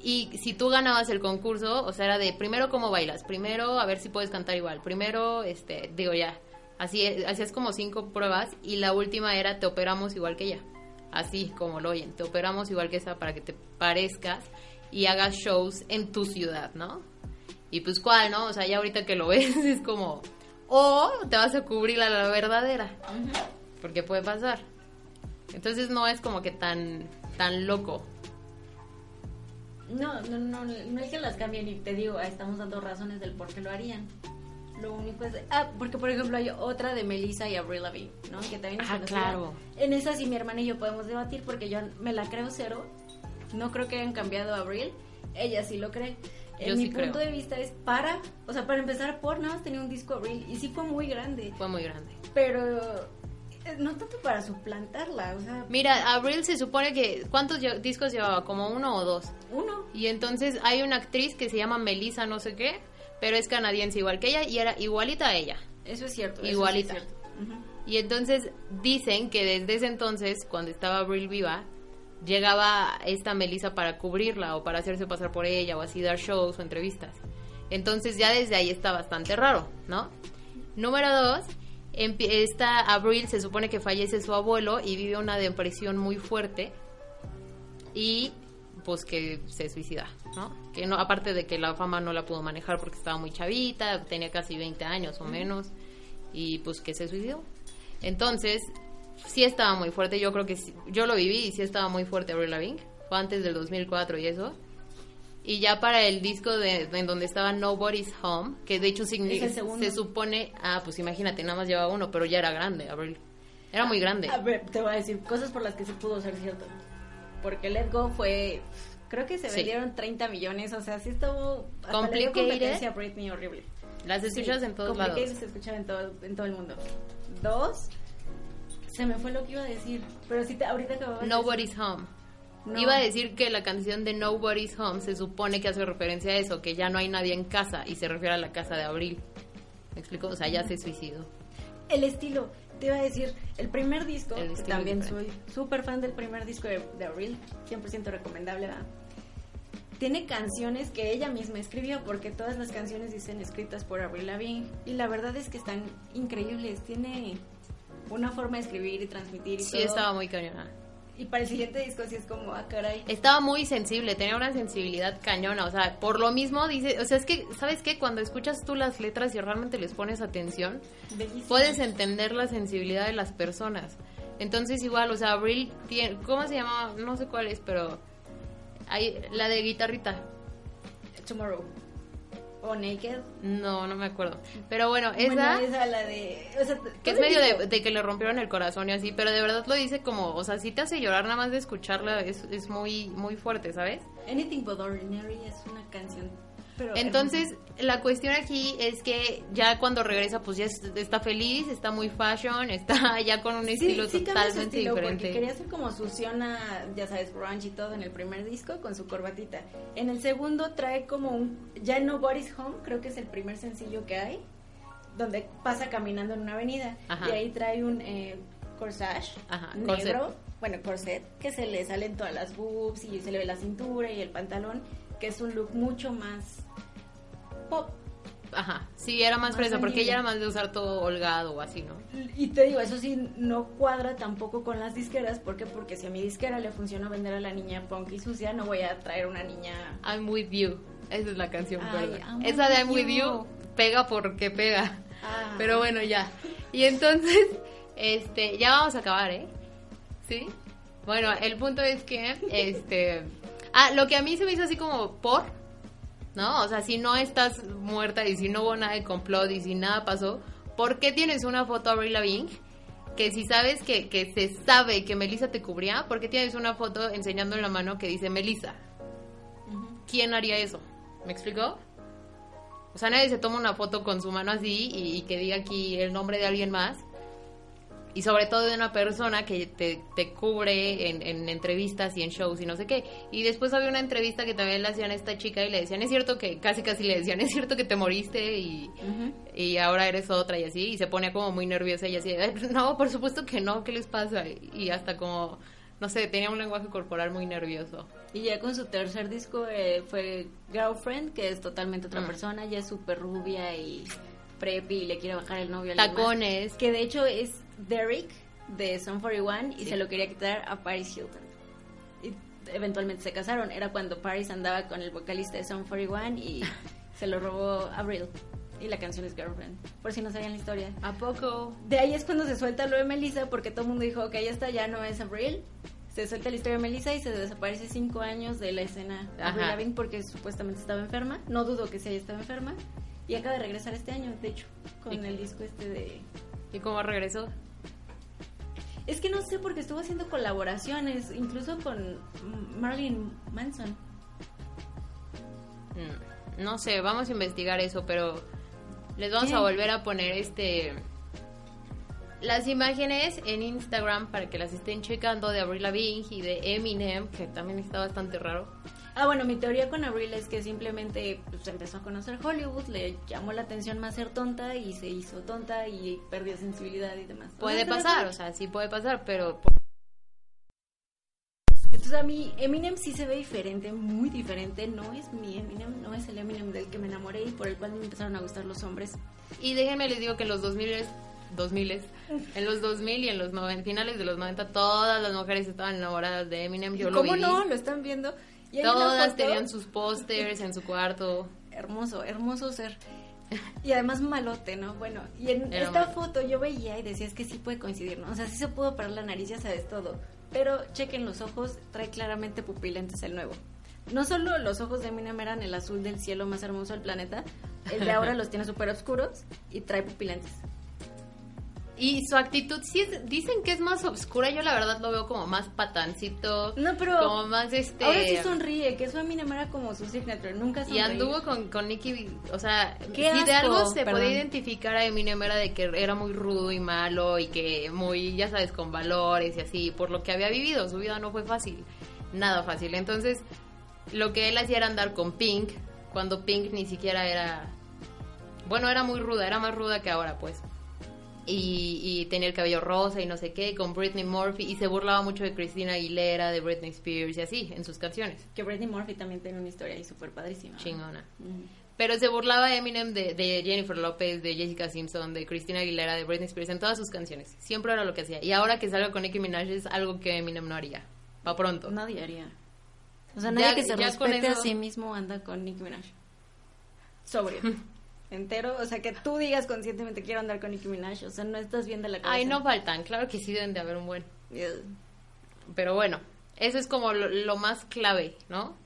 Y si tú ganabas el concurso, o sea, era de primero cómo bailas, primero a ver si puedes cantar igual, primero, este, digo ya, así hacías como cinco pruebas y la última era te operamos igual que ella. Así como lo oyen, te operamos igual que esa para que te parezcas y hagas shows en tu ciudad, ¿no? Y pues cuál, ¿no? O sea, ya ahorita que lo ves es como, o te vas a cubrir a la verdadera porque puede pasar. Entonces no es como que tan tan loco. No, no, no, no es que las cambien y te digo, estamos dando razones del por qué lo harían. Lo único es... Ah, porque por ejemplo hay otra de Melissa y Avril Lavigne, ¿no? Que también es Ah, claro. En esa sí mi hermana y yo podemos debatir porque yo me la creo cero. No creo que hayan cambiado a Avril. Ella sí lo cree. En mi sí punto creo. de vista es para... O sea, para empezar por nada más tenía un disco Avril y sí fue muy grande. Fue muy grande. Pero eh, no tanto para suplantarla, o sea, Mira, Abril se supone que ¿cuántos discos llevaba? Como uno o dos. uno. Y entonces hay una actriz que se llama Melissa no sé qué, pero es canadiense igual que ella y era igualita a ella. Eso es cierto. eso sí es Igualita. cierto. Y entonces dicen que desde ese entonces, cuando estaba Abril viva, llegaba esta Melissa para cubrirla o para hacerse pasar por ella o así dar shows o entrevistas. Entonces ya desde ahí está bastante raro, ¿no? Número dos, esta Abril se supone que fallece su abuelo y vive una depresión muy fuerte y pues que se suicida, ¿no? Que no, aparte de que la fama no la pudo manejar porque estaba muy chavita, tenía casi 20 años o menos y pues que se suicidó. Entonces, sí estaba muy fuerte, yo creo que sí- yo lo viví y sí estaba muy fuerte Avril Lavigne, fue antes del 2004 y eso. Y ya para el disco de, en donde estaba Nobody's Home, que de hecho signi- Es el segundo. se supone, ah, pues imagínate, nada más llevaba uno, pero ya era grande, Avril. Era muy grande. A ver, te voy a decir cosas por las que sí pudo ser cierto. Porque Let Go fue. Creo que se Sí. vendieron 30 millones, o sea, sí estuvo. Complicated. competencia Britney horrible. Las escuchas Sí, en todos lados. se escuchaba en todo, en todo el mundo. Dos, se me fue lo que iba a decir. Pero sí, ahorita acababa de Nobody's Home. No. Iba a decir que la canción de Nobody's Home se supone que hace referencia a eso, que ya no hay nadie en casa y se refiere a la casa de Abril. ¿Me explico? O sea, ya se suicidó. El estilo, te iba a decir, el primer disco, El que también soy súper fan del primer disco de, de Avril, 100% recomendable, ¿verdad? Tiene canciones que ella misma escribió, porque todas las canciones dicen escritas por Avril Lavigne, y la verdad es que están increíbles, tiene una forma de escribir y transmitir y Sí, todo. estaba muy cañona. Y para el siguiente disco sí es como, ah, caray. Estaba muy sensible, tenía una sensibilidad cañona, o sea, por lo mismo dice, o sea, es que, ¿sabes qué? Cuando escuchas tú las letras y realmente les pones atención, Bellísimo. puedes entender la sensibilidad de las personas. Entonces igual, o sea, Abril tiene, ¿cómo se llama? No sé cuál es, pero hay la de guitarrita. Tomorrow. O Naked. No, no me acuerdo. Pero bueno, esa Bueno, esa la de... O sea, que es medio de, de que le rompieron el corazón y así, pero de verdad lo dice como, o sea, si te hace llorar nada más de escucharla, es, es muy muy fuerte, ¿sabes? Anything But Ordinary es una canción. Pero Entonces, la cuestión aquí es que ya cuando regresa, pues ya es- está feliz, está muy fashion, está ya con un Sí, estilo sí totalmente estilo, diferente. Porque quería ser como Susiona, ya sabes, grunge y todo en el primer disco con su corbatita. En el segundo trae como un. Ya Nobody's Home, creo que es el primer sencillo que hay, donde pasa caminando en una avenida. Ajá. Y ahí trae un eh, corsage Ajá, negro. corset. Bueno, corset, que se le salen todas las boobs y se le ve la cintura y el pantalón, que es un look mucho más pop. Ajá, sí, era más, Más fresa, porque ella era más de usar todo holgado o así, ¿no? Y te digo, eso sí, no cuadra tampoco con las disqueras. ¿Por qué? Porque si a mi disquera le funciona vender a la niña punk y sucia, no voy a traer una niña... I'm with you. Esa es la canción, Ay. I'm Esa de I'm with you. you pega porque pega. Ah. Pero bueno, ya. Y entonces, este, ya vamos a acabar, ¿eh? ¿Sí? Bueno, el punto es que, este... Ah, lo que a mí se me hizo así como por, ¿no? O sea, si no estás muerta y si no hubo nada de complot y si nada pasó, ¿por qué tienes una foto a Avril Lavigne? Que si sabes que, que se sabe que Melissa te cubría, ¿por qué tienes una foto enseñando en la mano que dice Melissa? ¿Quién haría eso? ¿Me explicó? O sea, nadie se toma una foto con su mano así y, y que diga aquí el nombre de alguien más. Y sobre todo de una persona que te, te cubre en, en entrevistas y en shows y no sé qué. Y después había una entrevista que también le hacían a esta chica y le decían, es cierto que, casi casi le decían, es cierto que te moriste y, y ahora eres otra y así. Y se ponía como muy nerviosa y así, "Ay, no, por supuesto que no, ¿qué les pasa? Y hasta como, no sé, tenía un lenguaje corporal muy nervioso. Y ya con su tercer disco eh, fue Girlfriend, que es totalmente otra Mm. persona, ya es súper rubia y preppy y le quiere bajar el novio a alguien más. Tacones. Que de hecho es Derek de Son 41 y Sí. se lo quería quitar a Paris Hilton. Y eventualmente se casaron. Era cuando Paris andaba con el vocalista de Son 41 y se lo robó Avril. Y la canción es Girlfriend, por si no sabían la historia. ¿A poco? De ahí es cuando se suelta lo de Melissa, porque todo el mundo dijo, ok, ya está, ya no es Avril. Se suelta la historia de Melissa y se desaparece cinco años de la escena Avril Ajá. Lavigne porque supuestamente estaba enferma. No dudo que se haya estado enferma. Y acaba de regresar este año, de hecho, con ¿Y- el disco este de... ¿Y cómo regresó? Es que no sé porque estuvo haciendo colaboraciones, incluso con Marilyn Manson. Mm, No sé, vamos a investigar eso, pero les vamos ¿Qué? a volver a poner este las imágenes en Instagram para que las estén checando de Avril Lavigne y de Eminem, que también está bastante raro. Ah, bueno, mi teoría con Avril es que simplemente pues, empezó a conocer Hollywood, le llamó la atención más ser tonta y se hizo tonta y perdió sensibilidad y demás. Puede pasar, o sea, sí puede pasar, pero Entonces a mí Eminem sí se ve diferente, muy diferente. No es mi Eminem, no es el Eminem del que me enamoré y por el cual me empezaron a gustar los hombres. y déjenme les digo que en los 2000 2000 en los 2000 y en los 90, finales de los 90 todas las mujeres estaban enamoradas de Eminem, yo ¿Y lo ¿Cómo viví. no? Lo están viendo. Y Todas tenían sus pósters en su cuarto. Hermoso, hermoso ser. Y además malote, ¿no? Bueno, y en Era esta foto yo veía y decía, es que sí puede coincidir, ¿no? O sea, sí se pudo parar la nariz, ya sabes todo. Pero chequen los ojos, trae claramente pupilentes el nuevo. No solo los ojos de Eminem eran el azul del cielo más hermoso del planeta, el de ahora los tiene súper oscuros y trae pupilentes. Y su actitud, sí es- dicen que es más oscura, yo la verdad lo veo como más patancito, No, pero como más este... ahora sí sonríe, que eso Eminem era como su signature, nunca y sonreía. anduvo con, con Nicki, o sea, Qué si de algo se perdón. podía identificar a Eminem era de que era muy rudo y malo y que muy, ya sabes, con valores y así, por lo que había vivido, su vida no fue fácil, nada fácil. Entonces, lo que él hacía era andar con Pink, cuando Pink ni siquiera era, bueno, era muy ruda, era más ruda que ahora, pues. Y, y tenía el cabello rosa y no sé qué, con Britney Murphy, y se burlaba mucho de Christina Aguilera, de Britney Spears y así, en sus canciones. Que Britney Murphy también tiene una historia ahí súper padrísima. Chingona. Pero se burlaba Eminem de, de Jennifer López, de Jessica Simpson, de Christina Aguilera, de Britney Spears, en todas sus canciones. Siempre era lo que hacía. Y ahora que salga con Nicki Minaj es algo que Eminem no haría. Pa' pronto. Nadie haría. O sea, Ya- nadie que se ya respete a eso- sí mismo anda con Nicki Minaj. Sobrio. Entero. O sea, que tú digas conscientemente quiero andar con Nicki Minaj. O sea, no estás bien de la cabeza. Ay, no faltan. Claro que sí deben de haber un buen. Pero bueno, eso es como lo, lo más clave, ¿no?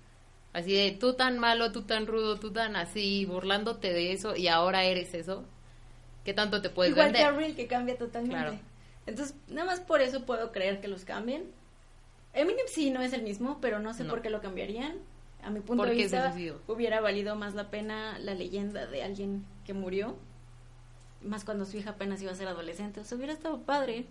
Así de tú tan malo, tú tan rudo, tú tan así, burlándote de eso y ahora eres eso. ¿Qué tanto te puedes Igual vender? que Avril, que cambia totalmente. Claro. Entonces, nada más por eso puedo creer que los cambien. Eminem sí no es el mismo, pero no sé No. por qué lo cambiarían. A mi punto de vista, hubiera valido más la pena la leyenda de alguien que murió. Más cuando su hija apenas iba a ser adolescente. O sea, hubiera estado padre.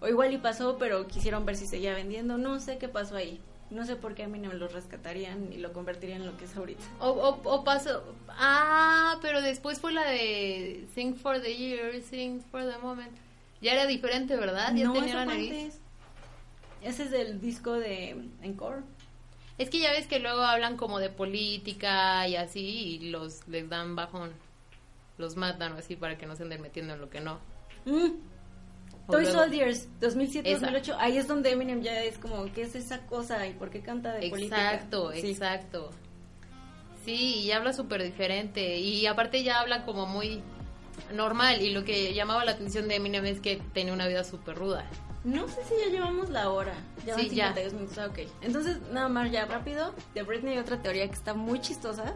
O igual y pasó, pero quisieron ver si seguía vendiendo. No sé qué pasó ahí. No sé por qué a Eminem lo rescatarían y lo convertirían en lo que es ahorita. O, o, o pasó. Ah, pero después fue la de Sing for the Year, Sing for the Moment. Ya era diferente, ¿verdad? Ya no, tenía la nariz. antes. Ese es del disco de Encore. Es que ya ves que luego hablan como de política y así y los les dan bajón. los matan o así para que no se anden metiendo en lo que no. Mm. Toy luego- Soldiers, 2007-2008. Esa. Ahí es donde Eminem ya es como, ¿qué es esa cosa? ¿Y por qué canta de política? Exacto, Sí. exacto. Sí, y habla súper diferente. Y aparte ya habla como muy normal. Y lo que llamaba la atención de Eminem es que tenía una vida súper ruda. No sé si ya llevamos la hora. Ya Sí, ya. 52 minutos. Ah, ok. Entonces, nada más ya rápido. De Britney hay otra teoría que está muy chistosa.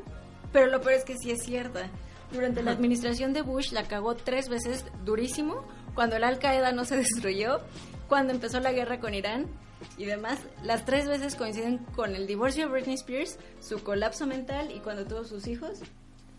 Pero lo peor es que sí es cierta. Durante la administración de Bush la cagó tres veces durísimo. Cuando el Al Qaeda no se destruyó. Cuando empezó la guerra con Irán. Y demás, las tres veces coinciden con el divorcio de Britney Spears, su colapso mental y cuando tuvo sus hijos.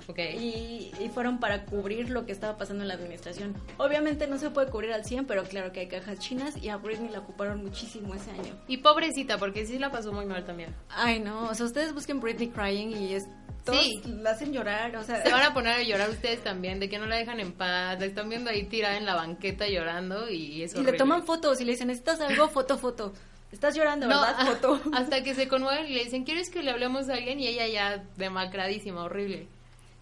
Ok. y, y fueron para cubrir lo que estaba pasando en la administración. Obviamente no se puede cubrir al 100, pero claro que hay cajas chinas y a Britney la ocuparon muchísimo ese año. Y pobrecita, porque sí la pasó muy mal también. Ay, no, o sea, ustedes busquen Britney crying y es todos Sí. la hacen llorar, o sea, Se van a poner a llorar ustedes también, de que no la dejan en paz. La están viendo ahí tirada en la banqueta llorando y es y le horrible. toman fotos y le dicen, "¿Necesitas algo? Foto, foto." Estás llorando, No, ¿verdad? Foto. hasta que se conmueven y le dicen, ¿quieres que le hablemos a alguien? Y ella ya demacradísima, horrible.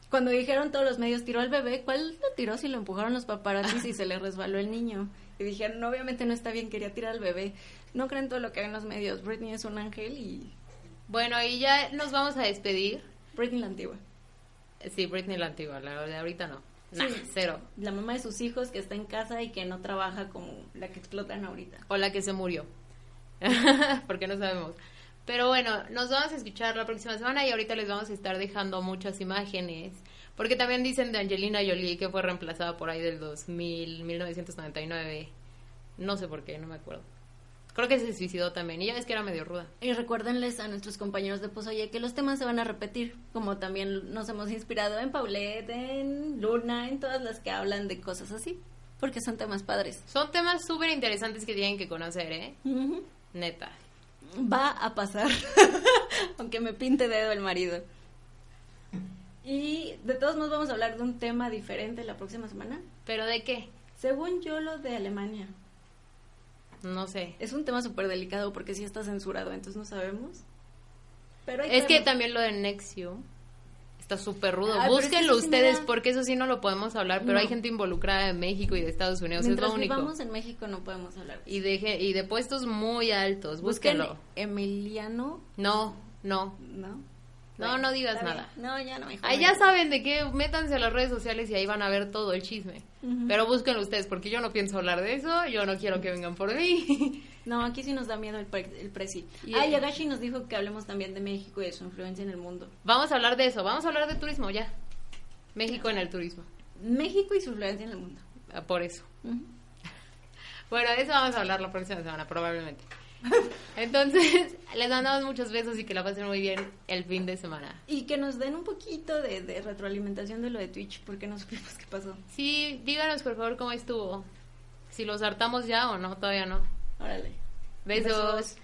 Cuando dijeron todos los medios, tiró al bebé, ¿cuál lo tiró si lo empujaron los paparazzis y se le resbaló el niño? Y dijeron, obviamente no está bien, quería tirar al bebé. No creen todo lo que hagan los medios. Britney es un ángel y Bueno, y ya nos vamos a despedir. Britney la antigua. Sí, Britney la antigua, la de ahorita no. Nah, Sí. cero. La mamá de sus hijos que está en casa y que no trabaja como la que explotan ahorita. O la que se murió. Porque no sabemos. Pero bueno, nos vamos a escuchar la próxima semana y ahorita les vamos a estar dejando muchas imágenes. Porque también dicen de Angelina Jolie que fue reemplazada por ahí del 2000, 1999. No sé por qué, no me acuerdo. Creo que se suicidó también. Y ya ves que era medio ruda. Y recuérdenles a nuestros compañeros de Pozoye que los temas se van a repetir, como también nos hemos inspirado en Paulette, en Luna, en todas las que hablan de cosas así, porque son temas padres. Son temas súper interesantes que tienen que conocer, ¿eh? Neta. Va a pasar, aunque me pinte dedo el marido. Y de todos modos vamos a hablar de un tema diferente la próxima semana. ¿Pero de qué? Según yo, lo de Alemania. No sé. Es un tema súper delicado porque sí está censurado, entonces no sabemos. Pero Es que también lo de Nexium está súper rudo. Ay, pero es que Búsquenlo ustedes da- porque eso sí no lo podemos hablar, pero No. hay gente involucrada de México y de Estados Unidos, Mientras es lo único. vivamos en México no podemos hablar. Y de, y de puestos muy altos, Busquen búsquenlo. Emiliano, No, no. ¿no? No, no digas nada. No, ya no me Ahí ya saben de qué, métanse a las redes sociales y ahí van a ver todo el chisme. Pero búsquenlo ustedes porque yo no pienso hablar de eso, yo no quiero que vengan por mí. No, aquí sí nos da miedo el, pre el presi. Y- ah, Yagashi nos dijo que hablemos también de México y de su influencia en el mundo. vamos a hablar de eso, vamos a hablar de turismo ya. México en el turismo, México y su influencia en el mundo. ah, por eso. Bueno, de eso vamos a hablar la próxima semana, probablemente. Entonces, les mandamos muchos besos y que la pasen muy bien el fin de semana. Y que nos den un poquito de, de retroalimentación de lo de Twitch, porque no supimos qué pasó. Sí, díganos por favor cómo estuvo. Si los hartamos ya o no, todavía no. Órale. Besos. Besos.